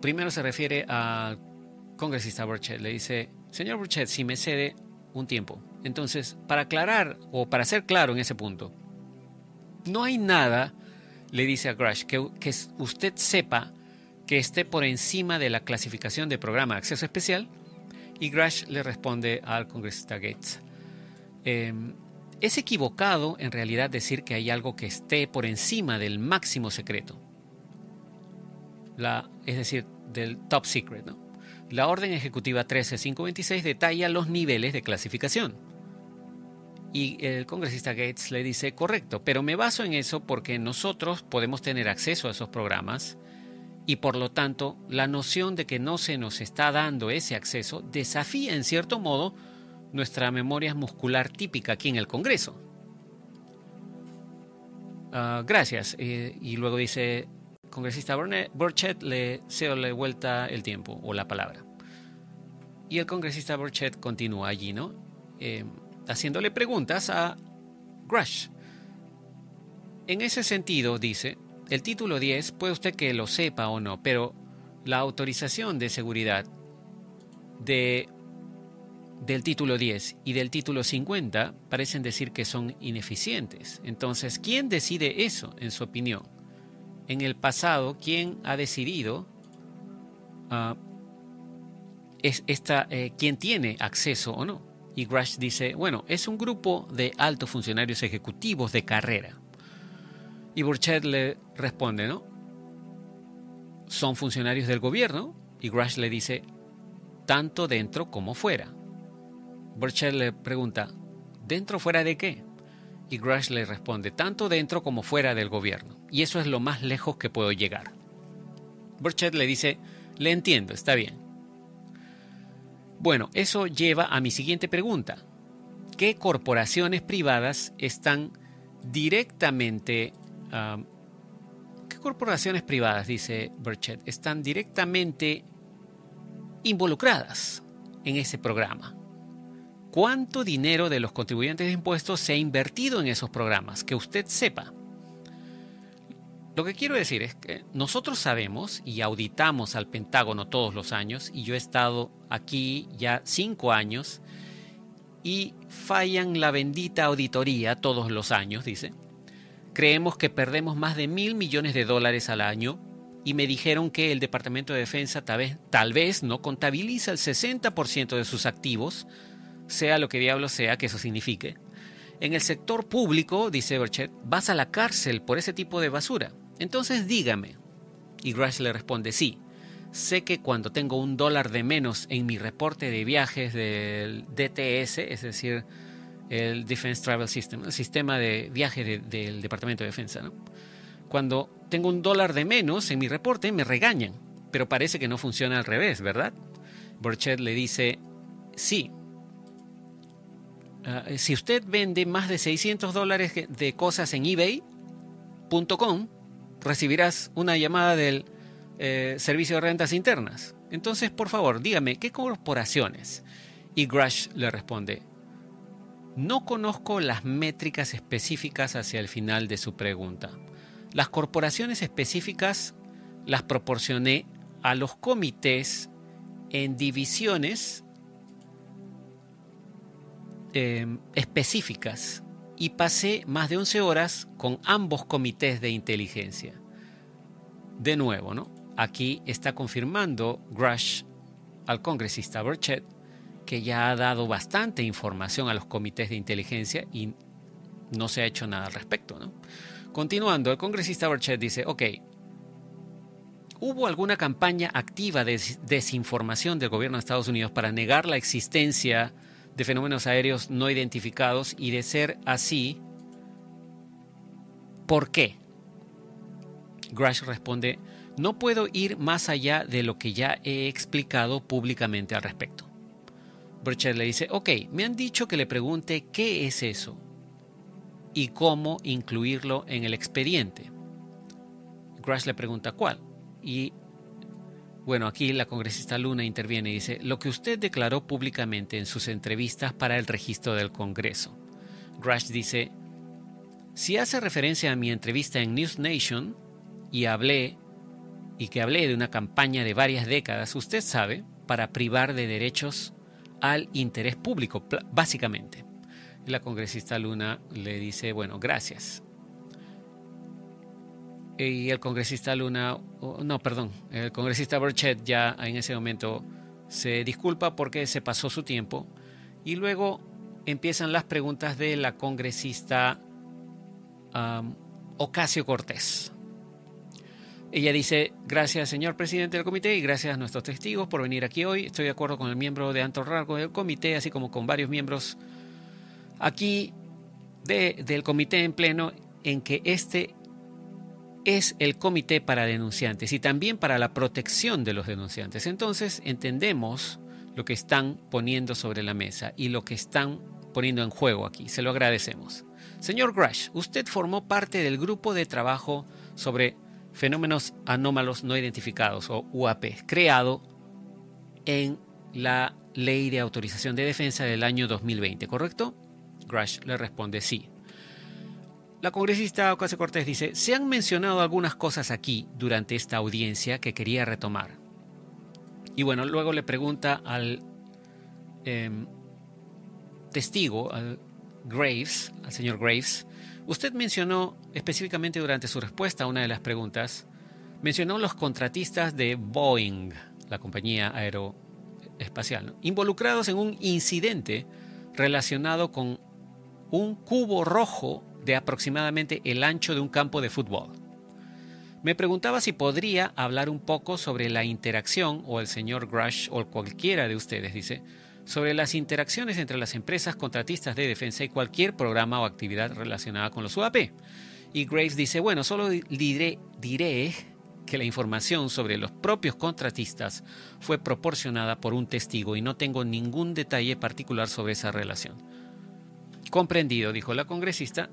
Primero se refiere al congresista Burchett, le dice, señor Burchett, si me cede un tiempo. Entonces, para aclarar o para ser claro en ese punto, no hay nada, le dice a Grush, que, usted sepa que esté por encima de la clasificación de programa de acceso especial. Y Grush le responde al congresista Gates. Em, es equivocado en realidad decir que hay algo que esté por encima del máximo secreto. La, es decir, del top secret. La orden ejecutiva 13526 detalla los niveles de clasificación. Y el congresista Gates le dice, correcto, pero me baso en eso porque nosotros podemos tener acceso a esos programas y por lo tanto la noción de que no se nos está dando ese acceso desafía en cierto modo nuestra memoria muscular típica aquí en el Congreso. Ah, gracias. Eh, y luego dice, congresista Burchett, le cedo le vuelta el tiempo o la palabra. Y el congresista Burchett continúa allí, ¿no? Eh, haciéndole preguntas a Grush. En ese sentido, dice, el título 10 puede usted que lo sepa o no, pero la autorización de seguridad de, del título 10 y del título 50 parecen decir que son ineficientes. Entonces, ¿quién decide eso, en su opinión? En el pasado, ¿quién ha decidido uh, es esta, eh, quién tiene acceso o no? Y Grush dice, bueno, es un grupo de altos funcionarios ejecutivos de carrera. Y Burchett le responde, ¿no? Son funcionarios del gobierno Y Grush le dice, tanto dentro como fuera. Burchett le pregunta, ¿dentro fuera de qué? Y Grush le responde, tanto dentro como fuera del gobierno. Y eso es lo más lejos que puedo llegar. Burchett le dice, le entiendo, está bien. Bueno, eso lleva a mi siguiente pregunta. ¿Qué corporaciones privadas están directamente... ¿Qué corporaciones privadas, dice Burchett, están directamente involucradas en ese programa? ¿Cuánto dinero de los contribuyentes de impuestos se ha invertido en esos programas? Que usted sepa. Lo que quiero decir es que nosotros sabemos y auditamos al Pentágono todos los años, y yo he estado aquí ya cinco años, y fallan la bendita auditoría todos los años, dice. Creemos que perdemos más de mil millones de dólares al año y me dijeron que el Departamento de Defensa tal vez, no contabiliza el 60% de sus activos, sea lo que diablo sea que eso signifique. En el sector público, dice Berchet, vas a la cárcel por ese tipo de basura. Entonces dígame. Y Grush le responde, sí, sé que cuando tengo un dólar de menos en mi reporte de viajes del DTS, es decir, el Defense Travel System, el sistema de viaje del Departamento de Defensa, cuando tengo un dólar de menos en mi reporte me regañan, pero parece que no funciona al revés, ¿verdad? Burchett le dice, sí, ah, si usted vende más de 600 dólares de cosas en ebay.com, recibirás una llamada del eh, Servicio de Rentas Internas. Entonces, por favor, dígame, ¿qué corporaciones? Y Grush le responde, no conozco las métricas específicas hacia el final de su pregunta. Las corporaciones específicas las proporcioné a los comités en divisiones eh, específicas y pasé más de 11 horas con ambos comités de inteligencia. De nuevo, ¿no? Aquí está confirmando Grush al congresista Burchett que ya ha dado bastante información a los comités de inteligencia y no se ha hecho nada al respecto, ¿no? Continuando, el congresista Burchett dice, ok, ¿hubo alguna campaña activa de desinformación del gobierno de Estados Unidos para negar la existencia de fenómenos aéreos no identificados y de ser así, ¿por qué? Grush responde, no puedo ir más allá de lo que ya he explicado públicamente al respecto. Burchett le dice, ok, me han dicho que le pregunte qué es eso y cómo incluirlo en el expediente. Grush le pregunta cuál y bueno, aquí la congresista Luna interviene y dice, lo que usted declaró públicamente en sus entrevistas para el registro del Congreso. Grush dice, si hace referencia a mi entrevista en News Nation y hablé y que hablé de una campaña de varias décadas, usted sabe, para privar de derechos al interés público, básicamente. la congresista Luna le dice, bueno, gracias y el congresista Luna, no, perdón, el congresista Burchett ya en ese momento se disculpa porque se pasó su tiempo y luego empiezan las preguntas de la congresista Ocasio Cortés. Ella dice, gracias señor presidente del comité y gracias a nuestros testigos por venir aquí hoy. Estoy de acuerdo con el miembro de alto rango del comité, así como con varios miembros aquí del comité en pleno, en que este es el comité para denunciantes y también para la protección de los denunciantes. Entonces entendemos lo que están poniendo sobre la mesa y lo que están poniendo en juego aquí. Se lo agradecemos. Señor Grush, usted formó parte del grupo de trabajo sobre fenómenos anómalos no identificados o UAP, creado en la Ley de Autorización de Defensa del año 2020, ¿correcto? Grush le responde sí. La congresista Ocasio Cortés dice, se han mencionado algunas cosas aquí durante esta audiencia que quería retomar. Y bueno, luego le pregunta al em, testigo, al Graves, al señor Graves, usted mencionó específicamente durante su respuesta a una de las preguntas, mencionó los contratistas de Boeing, la compañía aeroespacial, involucrados en un incidente relacionado con un cubo rojo de aproximadamente el ancho de un campo de fútbol. Me preguntaba si podría hablar un poco sobre la interacción, o el señor Grush, o cualquiera de ustedes, dice, sobre las interacciones entre las empresas contratistas de defensa y cualquier programa o actividad relacionada con los UAP. Y Graves dice, bueno, solo diré, diré que la información sobre los propios contratistas fue proporcionada por un testigo y no tengo ningún detalle particular sobre esa relación. Comprendido, dijo la congresista,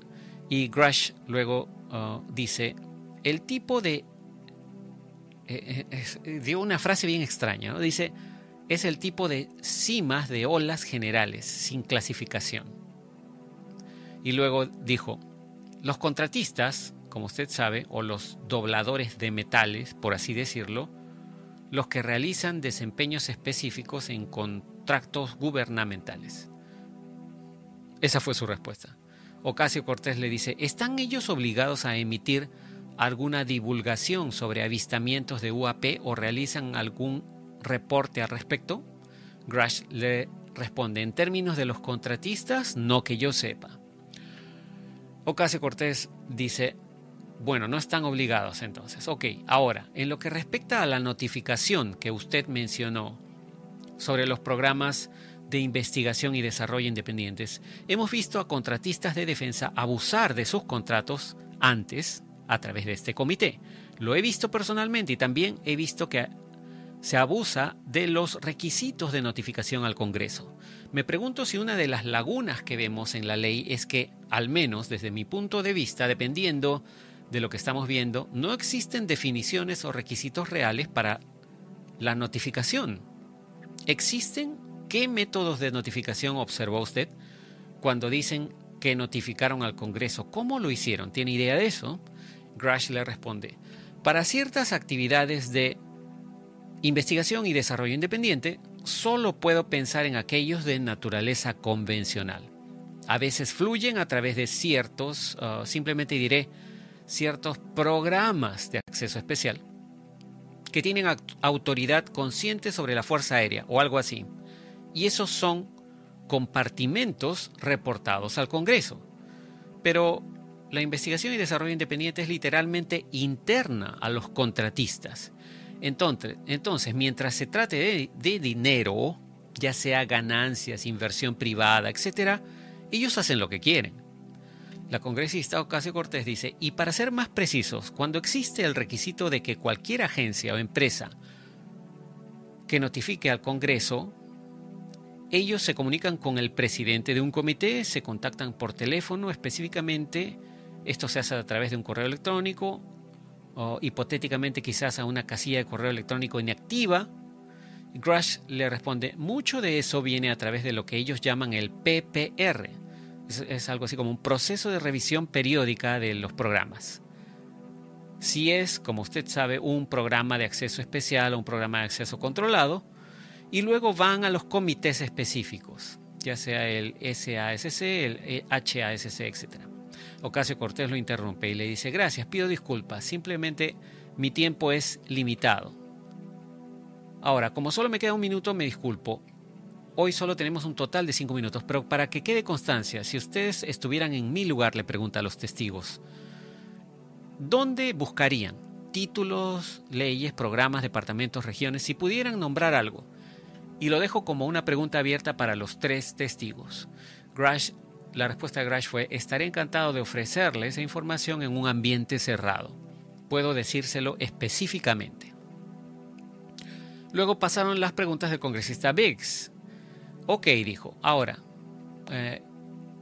y Grush luego uh, dice, el tipo de... Eh, eh, dio una frase bien extraña, ¿no? dice, es el tipo de cimas de olas generales, sin clasificación. Y luego dijo, los contratistas, como usted sabe, o los dobladores de metales, por así decirlo, los que realizan desempeños específicos en contratos gubernamentales. Esa fue su respuesta. Ocasio Cortés le dice, ¿están ellos obligados a emitir alguna divulgación sobre avistamientos de UAP o realizan algún reporte al respecto? Grush le responde, en términos de los contratistas, no que yo sepa. Ocasio Cortés dice, bueno, no están obligados entonces. Ok, ahora, en lo que respecta a la notificación que usted mencionó sobre los programas de investigación y desarrollo independientes, hemos visto a contratistas de defensa abusar de sus contratos antes a través de este comité. Lo he visto personalmente y también he visto que se abusa de los requisitos de notificación al Congreso. Me pregunto si una de las lagunas que vemos en la ley es que, al menos desde mi punto de vista, dependiendo de lo que estamos viendo, no existen definiciones o requisitos reales para la notificación. ¿Existen? ¿Qué métodos de notificación observó usted cuando dicen que notificaron al Congreso? ¿Cómo lo hicieron? ¿Tiene idea de eso? Grush le responde, para ciertas actividades de investigación y desarrollo independiente, solo puedo pensar en aquellos de naturaleza convencional. A veces fluyen a través de ciertos, uh, simplemente diré, ciertos programas de acceso especial que tienen autoridad consciente sobre la Fuerza Aérea o algo así. Y esos son compartimentos reportados al Congreso. Pero la investigación y desarrollo independiente es literalmente interna a los contratistas entonces, entonces mientras se trate de, dinero, ya sea ganancias, inversión privada, etc., ellos hacen lo que quieren. La congresista Ocasio Cortés dice, y para ser más precisos, cuando existe el requisito de que cualquier agencia o empresa que notifique al Congreso, ellos se comunican con el presidente de un comité, se contactan por teléfono específicamente, esto se hace a través de un correo electrónico o hipotéticamente quizás a una casilla de correo electrónico inactiva. Grush le responde, mucho de eso viene a través de lo que ellos llaman el PPR. Es, algo así como un proceso de revisión periódica de los programas. Si es, como usted sabe, un programa de acceso especial o un programa de acceso controlado, y luego van a los comités específicos, ya sea el SASC, el HASC, etc. Ocasio Cortés lo interrumpe y le dice, gracias, pido disculpas, simplemente mi tiempo es limitado. Ahora, como solo me queda un minuto, me disculpo. Hoy solo tenemos un total de cinco minutos, pero para que quede constancia, si ustedes estuvieran en mi lugar, le pregunta a los testigos, ¿dónde buscarían títulos, leyes, programas, departamentos, regiones, si pudieran nombrar algo? Y lo dejo como una pregunta abierta para los tres testigos. Grush la respuesta de Grash fue, estaré encantado de ofrecerle esa información en un ambiente cerrado. Puedo decírselo específicamente. Luego pasaron las preguntas del congresista Biggs. Ok, dijo, ahora, eh,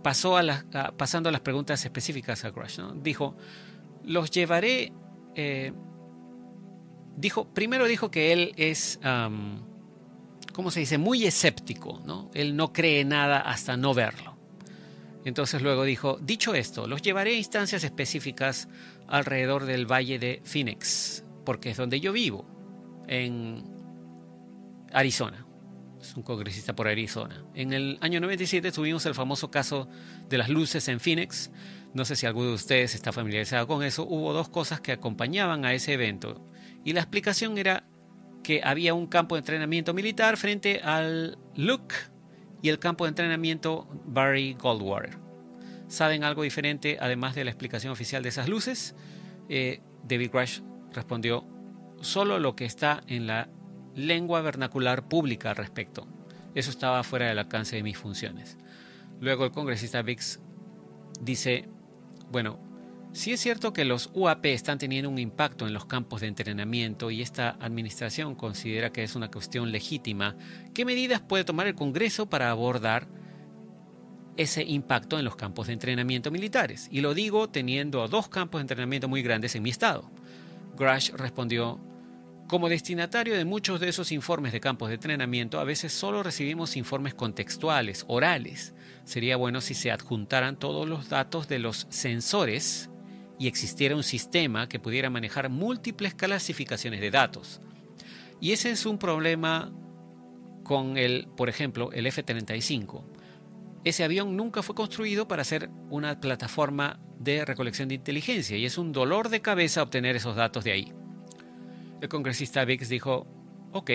pasó a pasando a las preguntas específicas a Grash. Dijo, los llevaré... Eh, dijo, primero dijo que él es, ¿cómo se dice? Muy escéptico, ¿no? Él no cree nada hasta no verlo. Entonces luego dijo, dicho esto, los llevaré a instancias específicas alrededor del valle de Phoenix, porque es donde yo vivo, en Arizona. Es un congresista por Arizona. En el año 97 tuvimos el famoso caso de las luces en Phoenix. No sé si alguno de ustedes está familiarizado con eso. Hubo dos cosas que acompañaban a ese evento. Y la explicación era que había un campo de entrenamiento militar frente al Look y el campo de entrenamiento Barry Goldwater. ¿Saben algo diferente además de la explicación oficial de esas luces? Eh, David Grush respondió, solo lo que está en la lengua vernacular pública al respecto. Eso estaba fuera del alcance de mis funciones. Luego el congresista Biggs dice, bueno, si es cierto que los UAP están teniendo un impacto en los campos de entrenamiento y esta administración considera que es una cuestión legítima, ¿qué medidas puede tomar el Congreso para abordar ese impacto en los campos de entrenamiento militares? Y lo digo teniendo dos campos de entrenamiento muy grandes en mi estado. Grush respondió, como destinatario de muchos de esos informes de campos de entrenamiento, a veces solo recibimos informes contextuales, orales. Sería bueno si se adjuntaran todos los datos de los sensores y existiera un sistema que pudiera manejar múltiples clasificaciones de datos. Y ese es un problema con el, por ejemplo, el F-35. Ese avión nunca fue construido para ser una plataforma de recolección de inteligencia y es un dolor de cabeza obtener esos datos de ahí. El congresista Biggs dijo, ok,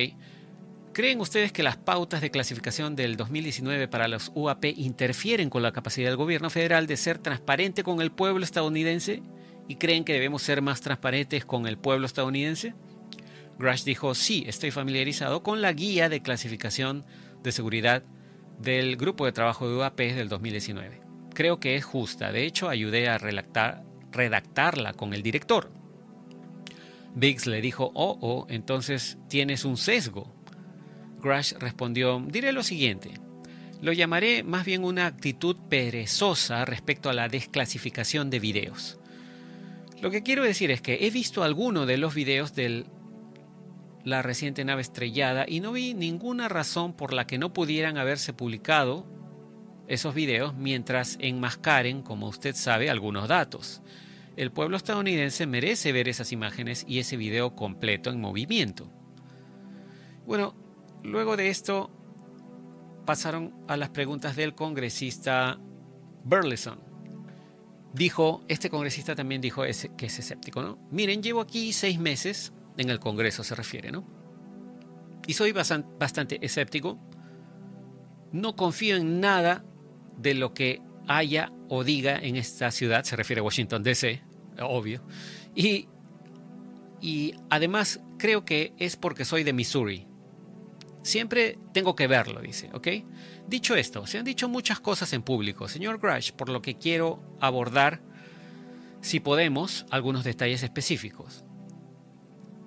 ¿creen ustedes que las pautas de clasificación del 2019 para los UAP interfieren con la capacidad del gobierno federal de ser transparente con el pueblo estadounidense? ¿Y creen que debemos ser más transparentes con el pueblo estadounidense? Grush dijo, sí, estoy familiarizado con la guía de clasificación de seguridad del grupo de trabajo de UAP del 2019. Creo que es justa, de hecho ayudé a redactarla con el director. Biggs le dijo, oh, oh, entonces tienes un sesgo. Grush respondió, diré lo siguiente, lo llamaré más bien una actitud perezosa respecto a la desclasificación de videos. Lo que quiero decir es que he visto algunos de los videos de la reciente nave estrellada y no vi ninguna razón por la que no pudieran haberse publicado esos videos mientras enmascaren, como usted sabe, algunos datos. El pueblo estadounidense merece ver esas imágenes y ese video completo en movimiento. Bueno, luego de esto pasaron a las preguntas del congresista Burleson dijo, este congresista también dijo que es escéptico, ¿no? Miren, llevo aquí seis meses, en el Congreso se refiere, ¿no? Y soy bastante escéptico. No confío en nada de lo que haya o diga en esta ciudad, se refiere a Washington DC, obvio. Y, y además creo que es porque soy de Missouri. Siempre tengo que verlo, dice, ¿ok? Dicho esto, se han dicho muchas cosas en público, señor Grush, por lo que quiero abordar, si podemos, algunos detalles específicos.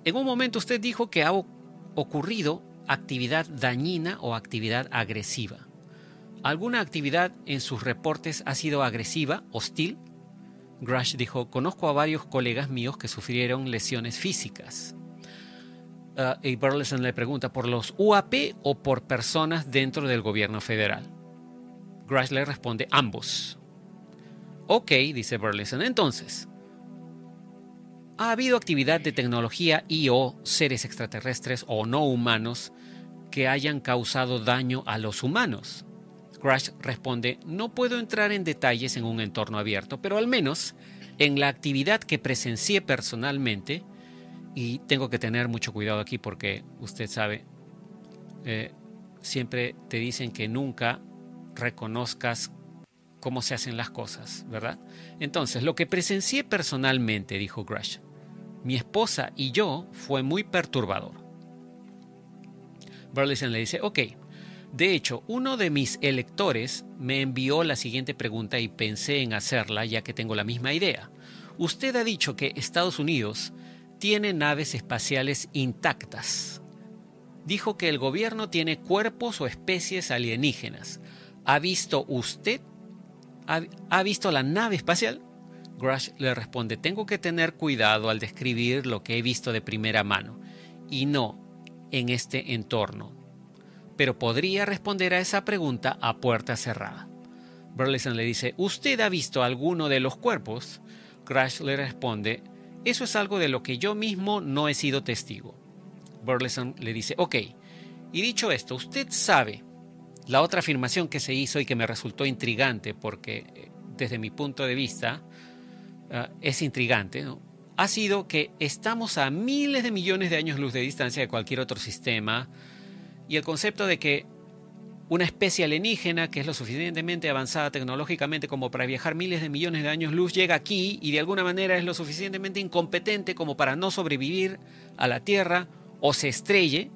En un momento usted dijo que ha ocurrido actividad dañina o actividad agresiva. ¿Alguna actividad en sus reportes ha sido agresiva, hostil? Grush dijo, conozco a varios colegas míos que sufrieron lesiones físicas. Uh, y Burleson le pregunta, ¿por los UAP o por personas dentro del gobierno federal? Grush le responde, ambos. Ok, dice Burleson, entonces, ¿ha habido actividad de tecnología y o seres extraterrestres o no humanos que hayan causado daño a los humanos? Grush responde, no puedo entrar en detalles en un entorno abierto, pero al menos en la actividad que presencié personalmente, y tengo que tener mucho cuidado aquí porque usted sabe, eh, siempre te dicen que nunca reconozcas cómo se hacen las cosas, ¿verdad? Entonces, lo que presencié personalmente, dijo Grush, mi esposa y yo fue muy perturbador. Burleson le dice, ok, de hecho, uno de mis electores me envió la siguiente pregunta y pensé en hacerla ya que tengo la misma idea. Usted ha dicho que Estados Unidos tiene naves espaciales intactas. Dijo que el gobierno tiene cuerpos o especies alienígenas. ¿Ha visto usted? ¿Ha, visto la nave espacial? Grush le responde, tengo que tener cuidado al describir lo que he visto de primera mano, y no en este entorno. Pero podría responder a esa pregunta a puerta cerrada. Burleson le dice, ¿usted ha visto alguno de los cuerpos? Grush le responde, eso es algo de lo que yo mismo no he sido testigo. Burleson le dice, ok, y dicho esto, usted sabe la otra afirmación que se hizo y que me resultó intrigante porque eh, desde mi punto de vista ah, es intrigante, ha sido que estamos a miles de millones de años luz de distancia de cualquier otro sistema y el concepto de que una especie alienígena que es lo suficientemente avanzada tecnológicamente como para viajar miles de millones de años luz llega aquí y de alguna manera es lo suficientemente incompetente como para no sobrevivir a la Tierra o se estrelle,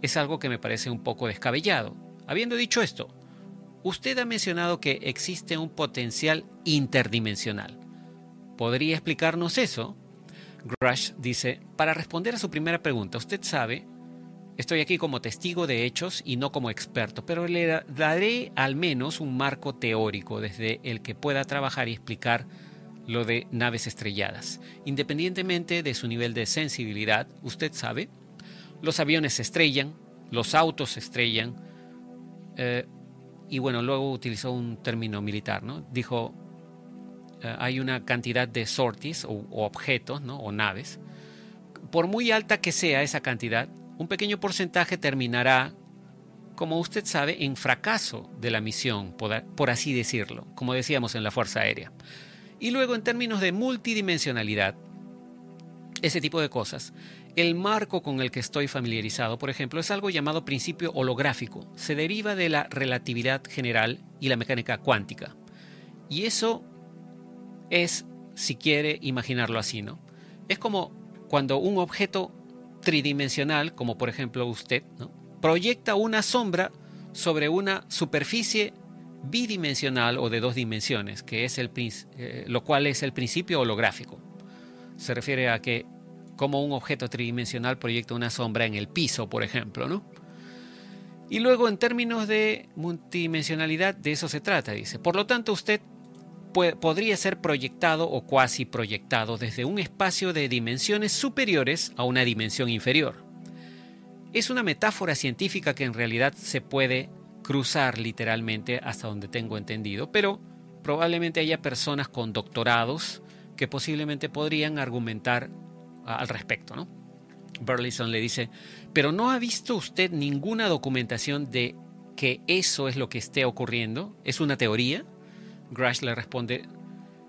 es algo que me parece un poco descabellado. Habiendo dicho esto, usted ha mencionado que existe un potencial interdimensional. ¿Podría explicarnos eso? Grush dice, para responder a su primera pregunta, usted sabe Estoy aquí como testigo de hechos y no como experto, pero le daré al menos un marco teórico desde el que pueda trabajar y explicar lo de naves estrelladas. Independientemente de su nivel de sensibilidad, usted sabe, los aviones se estrellan, los autos se estrellan, eh, y bueno, luego utilizó un término militar, ¿no? Dijo, eh, hay una cantidad de sorties o, objetos, ¿no? O naves. Por muy alta que sea esa cantidad, un pequeño porcentaje terminará, como usted sabe, en fracaso de la misión, por así decirlo, como decíamos en la Fuerza Aérea. Y luego en términos de multidimensionalidad, ese tipo de cosas, el marco con el que estoy familiarizado, por ejemplo, es algo llamado principio holográfico. Se deriva de la relatividad general y la mecánica cuántica. Y eso es, si quiere imaginarlo así, ¿no? Es como cuando un objeto tridimensional, como por ejemplo usted, proyecta una sombra sobre una superficie bidimensional o de dos dimensiones, que es el, eh, lo cual es el principio holográfico. Se refiere a que como un objeto tridimensional proyecta una sombra en el piso, por ejemplo, ¿no? Y luego en términos de multidimensionalidad, de eso se trata, dice. Por lo tanto, usted podría ser proyectado o cuasi proyectado desde un espacio de dimensiones superiores a una dimensión inferior. Es una metáfora científica que en realidad se puede cruzar literalmente hasta donde tengo entendido, pero probablemente haya personas con doctorados que posiblemente podrían argumentar al respecto, ¿no? Burleson le dice, pero ¿no ha visto usted ninguna documentación de que eso es lo que esté ocurriendo? ¿Es una teoría? Grush le responde,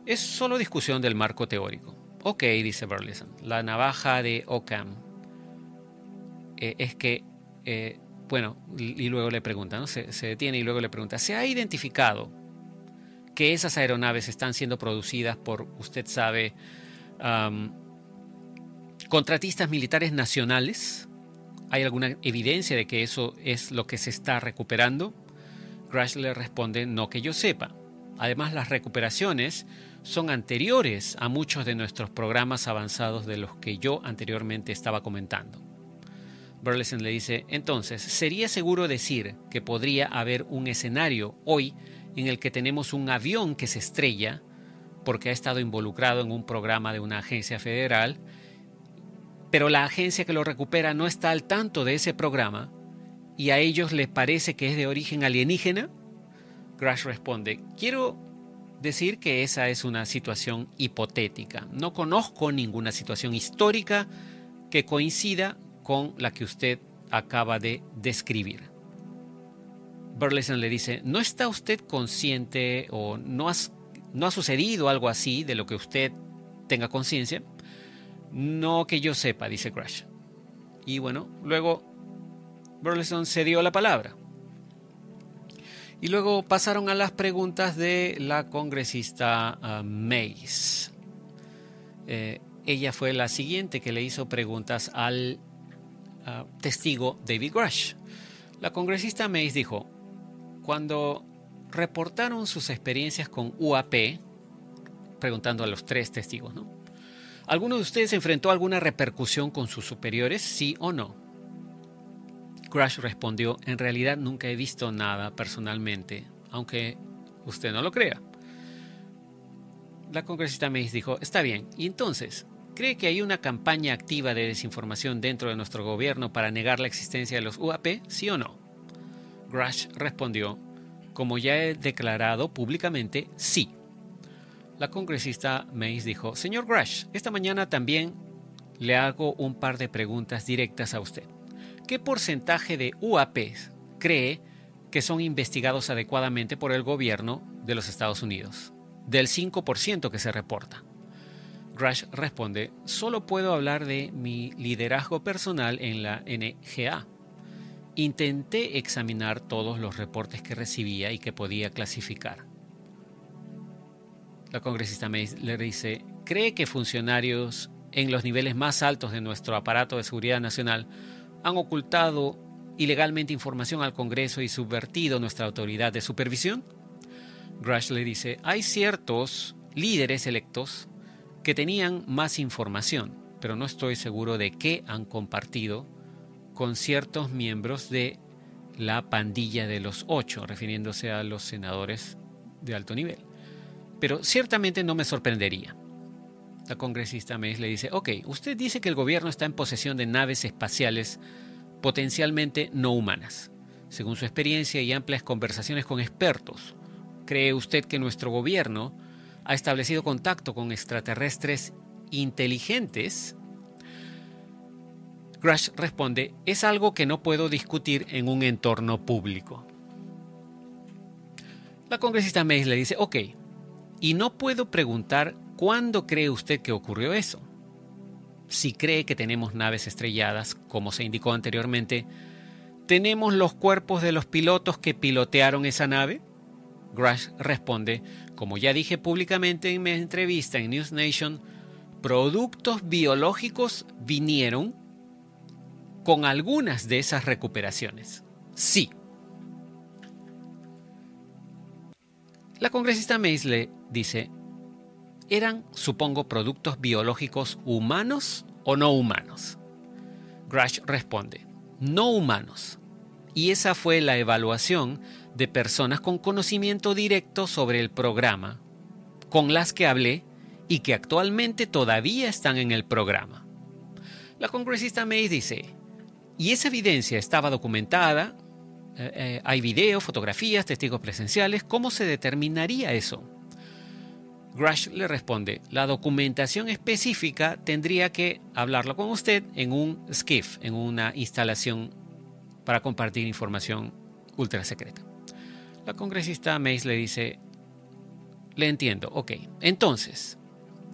es solo discusión del marco teórico. Ok, dice Burleson, la navaja de Ockham eh, es que, eh, bueno, y luego le pregunta, ¿no? Se, detiene y luego le pregunta, ¿se ha identificado que esas aeronaves están siendo producidas por, usted sabe, contratistas militares nacionales? ¿Hay alguna evidencia de que eso es lo que se está recuperando? Grush le responde, no que yo sepa. Además, las recuperaciones son anteriores a muchos de nuestros programas avanzados de los que yo anteriormente estaba comentando. Burleson le dice, entonces, ¿sería seguro decir que podría haber un escenario hoy en el que tenemos un avión que se estrella porque ha estado involucrado en un programa de una agencia federal, pero la agencia que lo recupera no está al tanto de ese programa y a ellos les parece que es de origen alienígena? Crash responde, quiero decir que esa es una situación hipotética. No conozco ninguna situación histórica que coincida con la que usted acaba de describir. Burleson le dice, ¿no está usted consciente o no, no ha sucedido algo así de lo que usted tenga conciencia? No que yo sepa, dice Crash. Y bueno, luego Burleson se dio la palabra. Y luego pasaron a las preguntas de la congresista uh, Mays. Eh, ella fue la siguiente que le hizo preguntas al uh, testigo David Grush. La congresista Mays dijo, cuando reportaron sus experiencias con UAP, preguntando a los tres testigos, ¿no? ¿Alguno de ustedes enfrentó alguna repercusión con sus superiores, sí o no? Crash respondió, en realidad nunca he visto nada personalmente, aunque usted no lo crea. La congresista Mays dijo, está bien, y entonces, ¿cree que hay una campaña activa de desinformación dentro de nuestro gobierno para negar la existencia de los UAP, sí o no? Crash respondió, como ya he declarado públicamente, sí. La congresista Mays dijo, señor Grush, esta mañana también le hago un par de preguntas directas a usted. ¿Qué porcentaje de UAPs cree que son investigados adecuadamente por el gobierno de los Estados Unidos? Del 5% que se reporta. Rush responde, solo puedo hablar de mi liderazgo personal en la NGA. Intenté examinar todos los reportes que recibía y que podía clasificar. La congresista le dice, ¿cree que funcionarios en los niveles más altos de nuestro aparato de seguridad nacional han ocultado ilegalmente información al Congreso y subvertido nuestra autoridad de supervisión? Grush le dice, hay ciertos líderes electos que tenían más información, pero no estoy seguro de qué han compartido con ciertos miembros de la pandilla de los ocho, refiriéndose a los senadores de alto nivel. Pero ciertamente no me sorprendería. La congresista Mays le dice, ok, usted dice que el gobierno está en posesión de naves espaciales potencialmente no humanas. Según su experiencia y amplias conversaciones con expertos, ¿cree usted que nuestro gobierno ha establecido contacto con extraterrestres inteligentes Grush responde, es algo que no puedo discutir en un entorno público. La congresista Mays le dice, ok, y no puedo preguntar cuándo cree usted que ocurrió eso. Si cree que tenemos naves estrelladas, como se indicó anteriormente, ¿tenemos los cuerpos de los pilotos que pilotearon esa nave? Grush responde, como ya dije públicamente en mi entrevista en News Nation, productos biológicos vinieron con algunas de esas recuperaciones. Sí. La congresista Maisle dice, ¿eran, supongo, productos biológicos humanos o no humanos? Grush responde, no humanos. Y esa fue la evaluación de personas con conocimiento directo sobre el programa, con las que hablé y que actualmente todavía están en el programa. La congresista Mays dice, y esa evidencia estaba documentada, eh, eh, hay videos, fotografías, testigos presenciales, ¿cómo se determinaría eso? Grush le responde, la documentación específica tendría que hablarlo con usted en un SCIF, en una instalación para compartir información ultra secreta. La congresista Mays le dice, le entiendo, ok, entonces,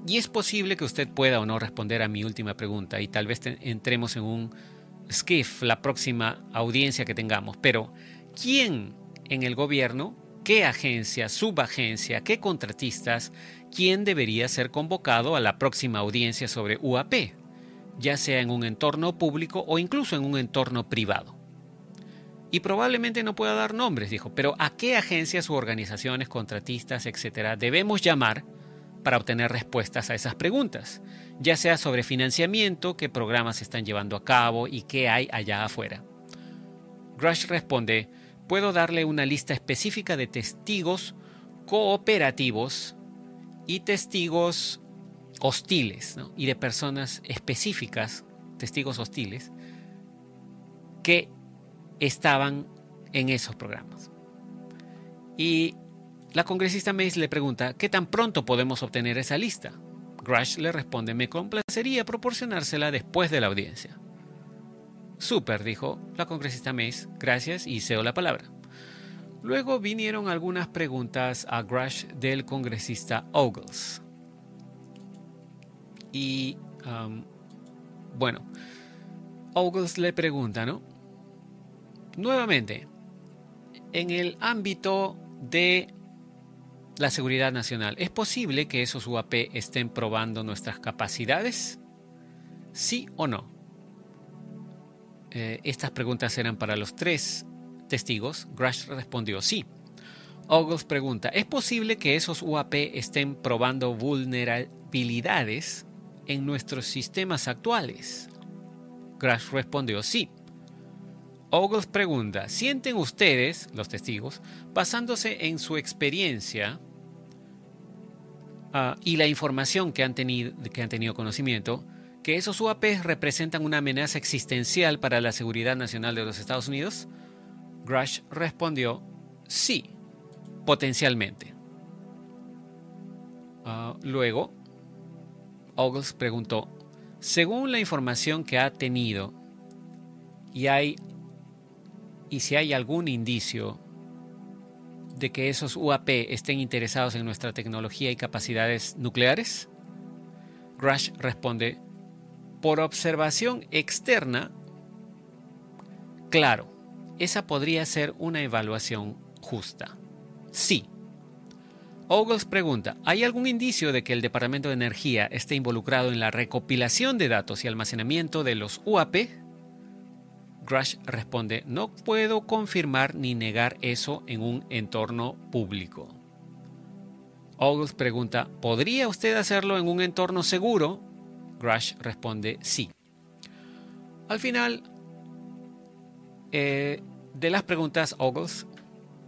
y es posible que usted pueda o no responder a mi última pregunta y tal vez entremos en un SCIF, la próxima audiencia que tengamos, pero ¿quién en el gobierno, qué agencia, subagencia, qué contratistas, quién debería ser convocado a la próxima audiencia sobre UAP, ya sea en un entorno público o incluso en un entorno privado? Y probablemente no pueda dar nombres, dijo, pero ¿a qué agencias u organizaciones, contratistas, etcétera, debemos llamar para obtener respuestas a esas preguntas? ya sea sobre financiamiento, qué programas se están llevando a cabo y qué hay allá afuera. Grush responde, puedo darle una lista específica de testigos cooperativos y testigos hostiles, y de personas específicas, testigos hostiles, que estaban en esos programas. Y la congresista Mays le pregunta, ¿qué tan pronto podemos obtener esa lista? Grush le responde, me complacería proporcionársela después de la audiencia. Super, dijo la congresista Mays, gracias y cedo la palabra. Luego vinieron algunas preguntas a Grush del congresista Ogles. Y, um, bueno, Ogles le pregunta, ¿no? Nuevamente, en el ámbito de la seguridad nacional. ¿Es posible que esos UAP estén probando nuestras capacidades? ¿Sí o no? Eh, estas preguntas eran para los tres testigos. Grush respondió sí. Ogles pregunta, ¿es posible que esos UAP estén probando vulnerabilidades en nuestros sistemas actuales? Grush respondió sí. Ogles pregunta, ¿sienten ustedes, los testigos, basándose en su experiencia ah, y la información que han, tenido, que han tenido conocimiento, que esos UAPs representan una amenaza existencial para la seguridad nacional de los Estados Unidos? Grush respondió, sí, potencialmente. Ah, luego, Ogles preguntó, según la información que ha tenido, y hay y si hay algún indicio de que esos UAP estén interesados en nuestra tecnología y capacidades nucleares? Grush responde, por observación externa, claro, esa podría ser una evaluación justa. Sí. Ogles pregunta, ¿hay algún indicio de que el Departamento de Energía esté involucrado en la recopilación de datos y almacenamiento de los UAP? Grush responde, no puedo confirmar ni negar eso en un entorno público. Ogles pregunta, ¿podría usted hacerlo en un entorno seguro? Grush responde, sí. Al final eh, de las preguntas, Ogles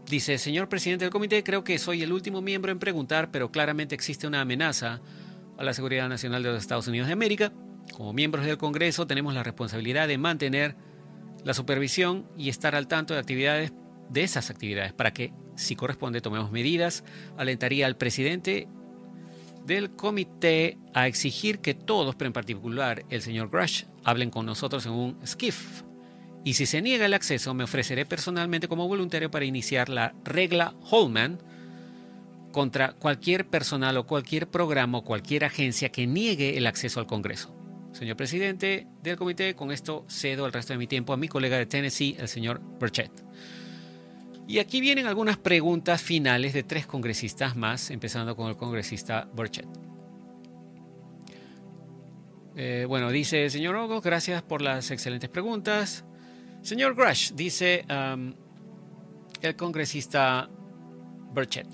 dice, señor presidente del comité, creo que soy el último miembro en preguntar, pero claramente existe una amenaza a la seguridad nacional de los Estados Unidos de América. Como miembros del Congreso tenemos la responsabilidad de mantener la supervisión y estar al tanto de actividades de esas actividades para que, si corresponde, tomemos medidas. Alentaría al presidente del comité a exigir que todos, pero en particular el señor Grush, hablen con nosotros en un skiff. Y si se niega el acceso, me ofreceré personalmente como voluntario para iniciar la regla Holman contra cualquier personal o cualquier programa o cualquier agencia que niegue el acceso al Congreso. Señor presidente del comité, con esto cedo el resto de mi tiempo a mi colega de Tennessee, el señor Burchett. Y aquí vienen algunas preguntas finales de tres congresistas más, empezando con el congresista Burchett. Eh, bueno, dice, señor Ogo, gracias por las excelentes preguntas. Señor Grush, dice um, el congresista Burchett.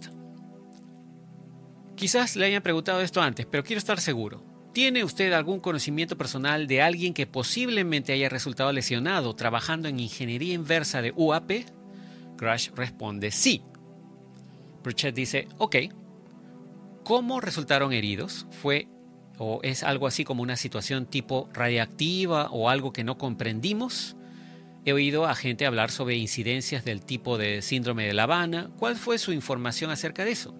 Quizás le hayan preguntado esto antes, pero quiero estar seguro. ¿Tiene usted algún conocimiento personal de alguien que posiblemente haya resultado lesionado trabajando en ingeniería inversa de UAP? Crash responde sí. Burchett dice, ok. ¿Cómo resultaron heridos? ¿Fue o es algo así como una situación tipo radiactiva o algo que no comprendimos? He oído a gente hablar sobre incidencias del tipo de síndrome de La Habana. ¿Cuál fue su información acerca de eso?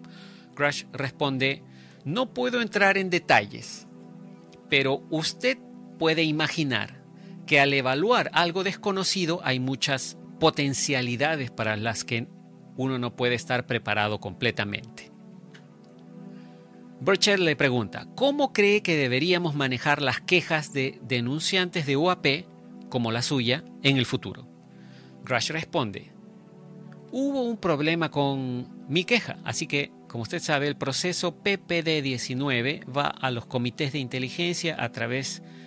Crash responde, no puedo entrar en detalles, pero usted puede imaginar que al evaluar algo desconocido hay muchas potencialidades para las que uno no puede estar preparado completamente. Burchett le pregunta, ¿cómo cree que deberíamos manejar las quejas de denunciantes de UAP, como la suya, en el futuro? Grush responde, hubo un problema con mi queja, así que como usted sabe, el proceso PPD-19 va a los comités de inteligencia a través de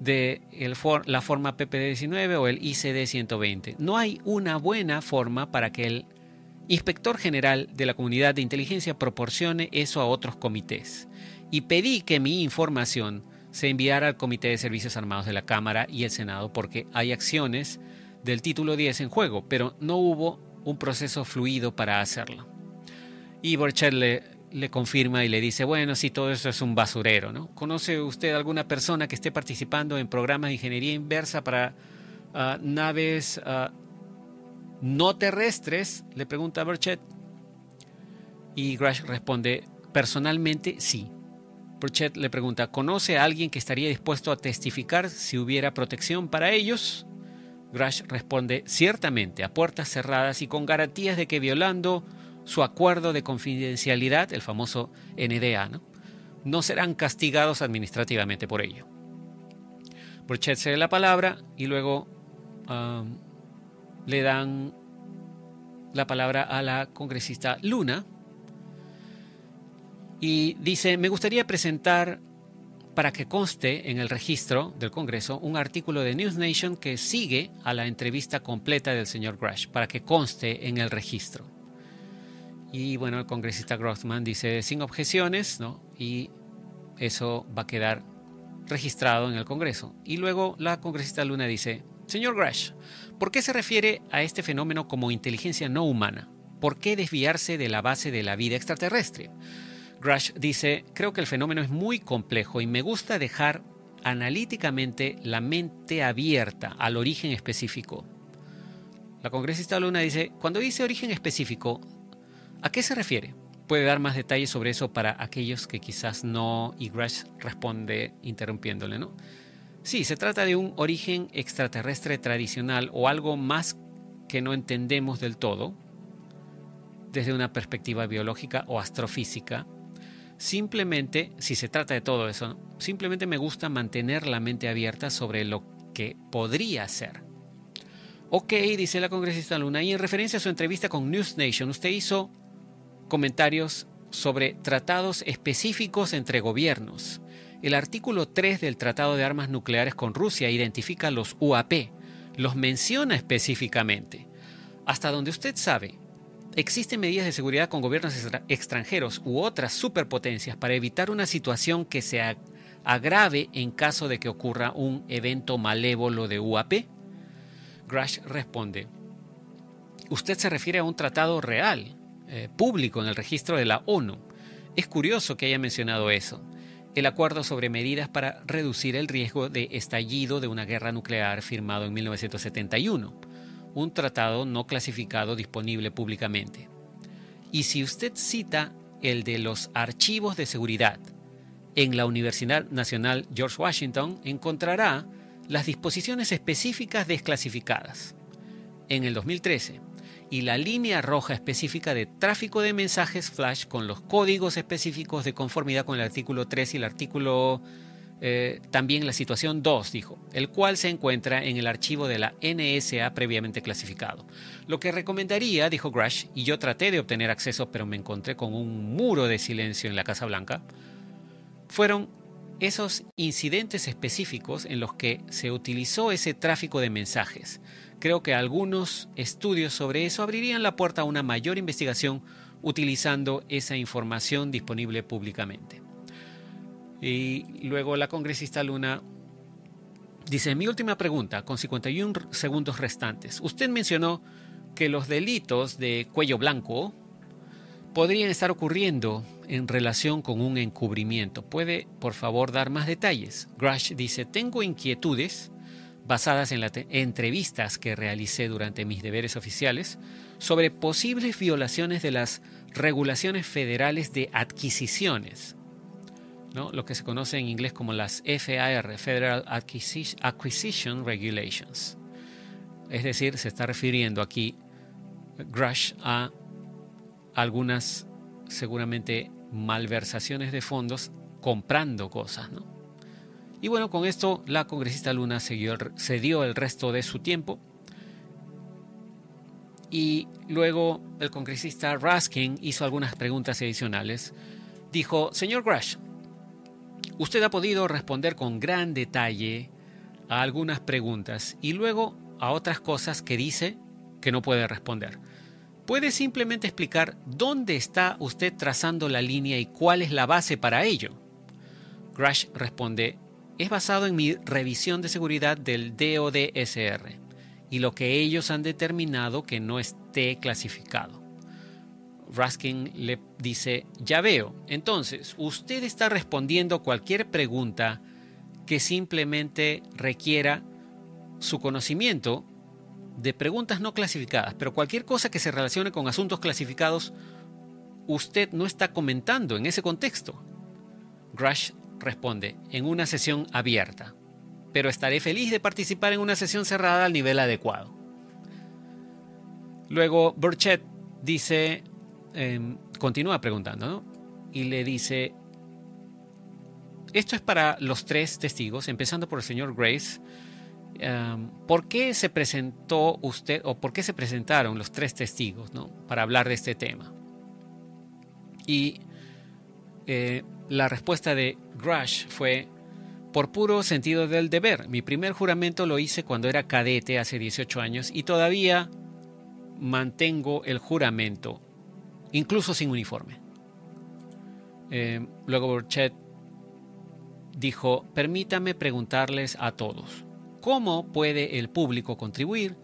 la forma PPD-19 o el ICD-120. No hay una buena forma para que el inspector general de la comunidad de inteligencia proporcione eso a otros comités. Y pedí que mi información se enviara al Comité de Servicios Armados de la Cámara y el Senado porque hay acciones del título 10 en juego, pero no hubo un proceso fluido para hacerlo. Y Borchet le, confirma y le dice, bueno, sí, todo eso es un basurero, ¿no? ¿Conoce usted alguna persona que esté participando en programas de ingeniería inversa para ah, naves ah, no terrestres? Le pregunta Burchett. Y Grush responde, personalmente sí. Burchett le pregunta, ¿conoce a alguien que estaría dispuesto a testificar si hubiera protección para ellos? Grush responde, ciertamente, a puertas cerradas y con garantías de que violando su acuerdo de confidencialidad, el famoso NDA, ¿no? serán castigados administrativamente por ello. Burchett se la palabra y luego um, le dan la palabra a la congresista Luna y dice, me gustaría presentar para que conste en el registro del Congreso un artículo de News Nation que sigue a la entrevista completa del señor Grush, para que conste en el registro. Y bueno, el congresista Grothman dice sin objeciones, ¿no? Y eso va a quedar registrado en el Congreso. Y luego la congresista Luna dice, señor Grush, ¿por qué se refiere a este fenómeno como inteligencia no humana? ¿Por qué desviarse de la base de la vida extraterrestre? Grush dice, creo que el fenómeno es muy complejo y me gusta dejar analíticamente la mente abierta al origen específico. La congresista Luna dice, cuando dice origen específico, ¿A qué se refiere? ¿Puede dar más detalles sobre eso para aquellos que quizás no? Y Grush responde interrumpiéndole, ¿no? Sí, se trata de un origen extraterrestre tradicional o algo más que no entendemos del todo desde una perspectiva biológica o astrofísica. Simplemente, si se trata de todo eso, simplemente me gusta mantener la mente abierta sobre lo que podría ser. Ok, dice la congresista Luna, y en referencia a su entrevista con News Nation, usted hizo comentarios sobre tratados específicos entre gobiernos. El artículo 3 del Tratado de Armas Nucleares con Rusia identifica los UAP, los menciona específicamente. Hasta donde usted sabe, existen medidas de seguridad con gobiernos extranjeros u otras superpotencias para evitar una situación que se agrave en caso de que ocurra un evento malévolo de UAP. Grush responde, usted se refiere a un tratado real, eh, público en el registro de la ONU. Es curioso que haya mencionado eso. El acuerdo sobre medidas para reducir el riesgo de estallido de una guerra nuclear firmado en 1971, un tratado no clasificado disponible públicamente. Y si usted cita el de los archivos de seguridad en la Universidad Nacional George Washington, encontrará las disposiciones específicas desclasificadas. En el 2013, y la línea roja específica de tráfico de mensajes flash con los códigos específicos de conformidad con el artículo 3 y el artículo eh, también la situación 2, dijo, el cual se encuentra en el archivo de la NSA previamente clasificado. Lo que recomendaría, dijo Grush, y yo traté de obtener acceso pero me encontré con un muro de silencio en la Casa Blanca, fueron esos incidentes específicos en los que se utilizó ese tráfico de mensajes Creo que algunos estudios sobre eso abrirían la puerta a una mayor investigación utilizando esa información disponible públicamente. Y luego la congresista Luna dice, mi última pregunta, con 51 segundos restantes. Usted mencionó que los delitos de cuello blanco podrían estar ocurriendo en relación con un encubrimiento. ¿Puede, por favor, dar más detalles? Grush dice, tengo inquietudes basadas en las entrevistas que realicé durante mis deberes oficiales sobre posibles violaciones de las regulaciones federales de adquisiciones, ¿no? lo que se conoce en inglés como las FAR, Federal Acquisition Regulations. Es decir, se está refiriendo aquí Grush a algunas seguramente malversaciones de fondos comprando cosas, ¿no? Y bueno, con esto la congresista Luna cedió el resto de su tiempo. Y luego el congresista Raskin hizo algunas preguntas adicionales. Dijo, señor Grush, usted ha podido responder con gran detalle a algunas preguntas y luego a otras cosas que dice que no puede responder. ¿Puede simplemente explicar dónde está usted trazando la línea y cuál es la base para ello? Grush responde, es basado en mi revisión de seguridad del DODSR y lo que ellos han determinado que no esté clasificado. Raskin le dice, ya veo, entonces usted está respondiendo cualquier pregunta que simplemente requiera su conocimiento de preguntas no clasificadas, pero cualquier cosa que se relacione con asuntos clasificados, usted no está comentando en ese contexto. Grush responde, en una sesión abierta, pero estaré feliz de participar en una sesión cerrada al nivel adecuado. Luego Burchett dice, em, continúa preguntando, ¿no? Y le dice, esto es para los tres testigos, empezando por el señor Grace. Em, ¿Por qué se presentó usted o por qué se presentaron los tres testigos ¿no? para hablar de este tema? Y eh, la respuesta de Grush fue, por puro sentido del deber. Mi primer juramento lo hice cuando era cadete hace 18 años y todavía mantengo el juramento, incluso sin uniforme. Eh, luego Burchett dijo, permítame preguntarles a todos, ¿cómo puede el público contribuir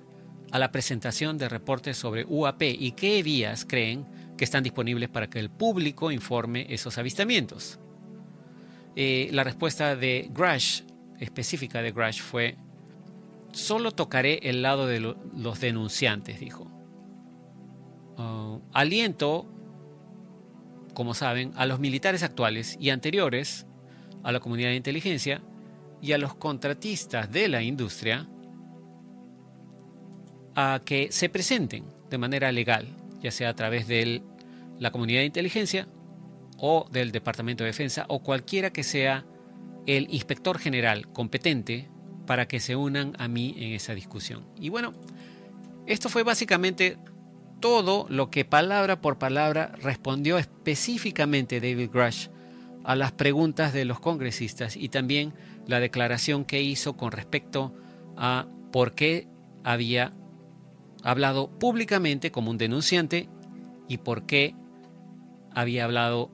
a la presentación de reportes sobre UAP y qué vías creen que están disponibles para que el público informe esos avistamientos. Eh, la respuesta de Grush, específica de Grush, fue, solo tocaré el lado de los denunciantes, dijo. Uh, aliento, como saben, a los militares actuales y anteriores, a la comunidad de inteligencia y a los contratistas de la industria a que se presenten de manera legal ya sea a través de la comunidad de inteligencia o del Departamento de Defensa o cualquiera que sea el inspector general competente para que se unan a mí en esa discusión. Y bueno, Esto fue básicamente todo lo que palabra por palabra respondió específicamente David Grush a las preguntas de los congresistas y también la declaración que hizo con respecto a por qué había hablado públicamente como un denunciante y por qué había hablado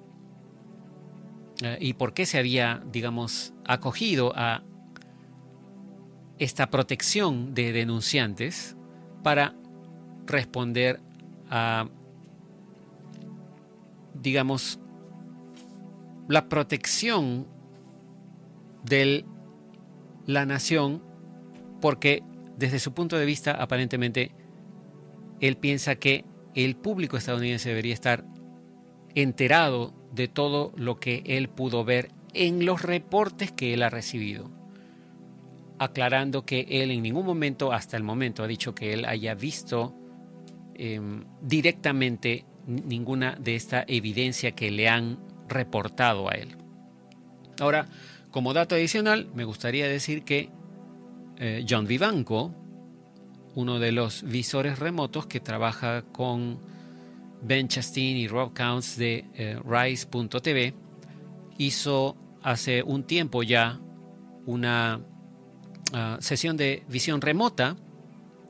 eh, y por qué se había, digamos, acogido a esta protección de denunciantes para responder a, digamos, la protección de la nación, porque desde su punto de vista, aparentemente, él piensa que el público estadounidense debería estar enterado de todo lo que él pudo ver en los reportes que él ha recibido, aclarando que él en ningún momento, hasta el momento, ha dicho que él haya visto em, directamente ninguna de esta evidencia que le han reportado a él. Ahora, como dato adicional, me gustaría decir que eh, John Vivanco, uno de los visores remotos que trabaja con Ben Chastain y Rob Counts de eh, Rise.tv, hizo hace un tiempo ya una ah, sesión de visión remota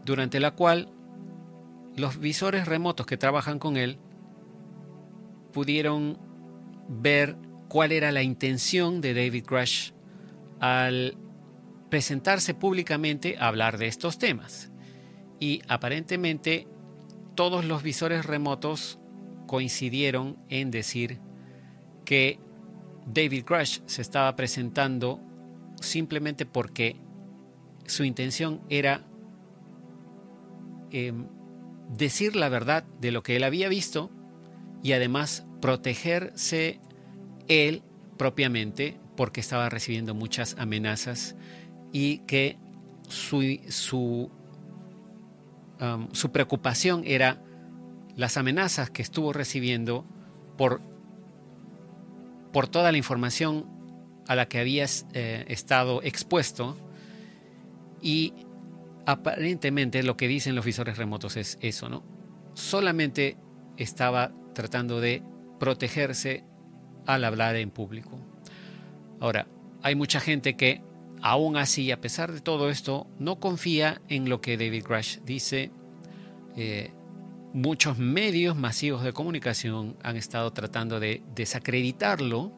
durante la cual los visores remotos que trabajan con él pudieron ver cuál era la intención de David Grush al presentarse públicamente a hablar de estos temas. Y aparentemente todos los visores remotos coincidieron en decir que David Grush se estaba presentando simplemente porque su intención era em, decir la verdad de lo que él había visto y además protegerse él propiamente porque estaba recibiendo muchas amenazas y que su, su, um, su preocupación era las amenazas que estuvo recibiendo por, por toda la información a la que había eh, estado expuesto y aparentemente lo que dicen los visores remotos es eso, ¿no? Solamente estaba tratando de protegerse al hablar en público. Ahora, hay mucha gente que aún así, a pesar de todo esto, no confía en lo que David Grush dice. Eh, muchos medios masivos de comunicación han estado tratando de desacreditarlo,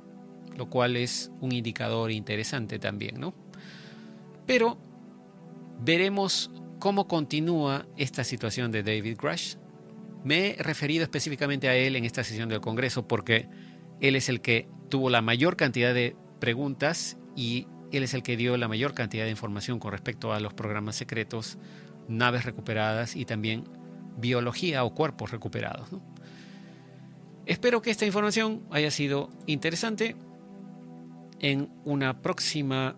lo cual es un indicador interesante también, ¿no? Pero veremos cómo continúa esta situación de David Grush. Me he referido específicamente a él en esta sesión del Congreso porque él es el que tuvo la mayor cantidad de preguntas y él es el que dio la mayor cantidad de información con respecto a los programas secretos, naves recuperadas y también biología o cuerpos recuperados. Espero que esta información haya sido interesante. En una próxima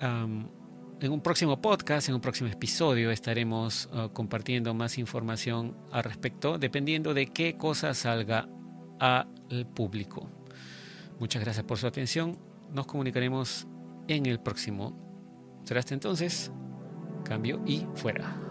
en un próximo podcast, en un próximo episodio, estaremos uh, compartiendo más información al respecto, dependiendo de qué cosa salga al público. Muchas gracias por su atención. Nos comunicaremos en el próximo. Será hasta entonces. Cambio y fuera.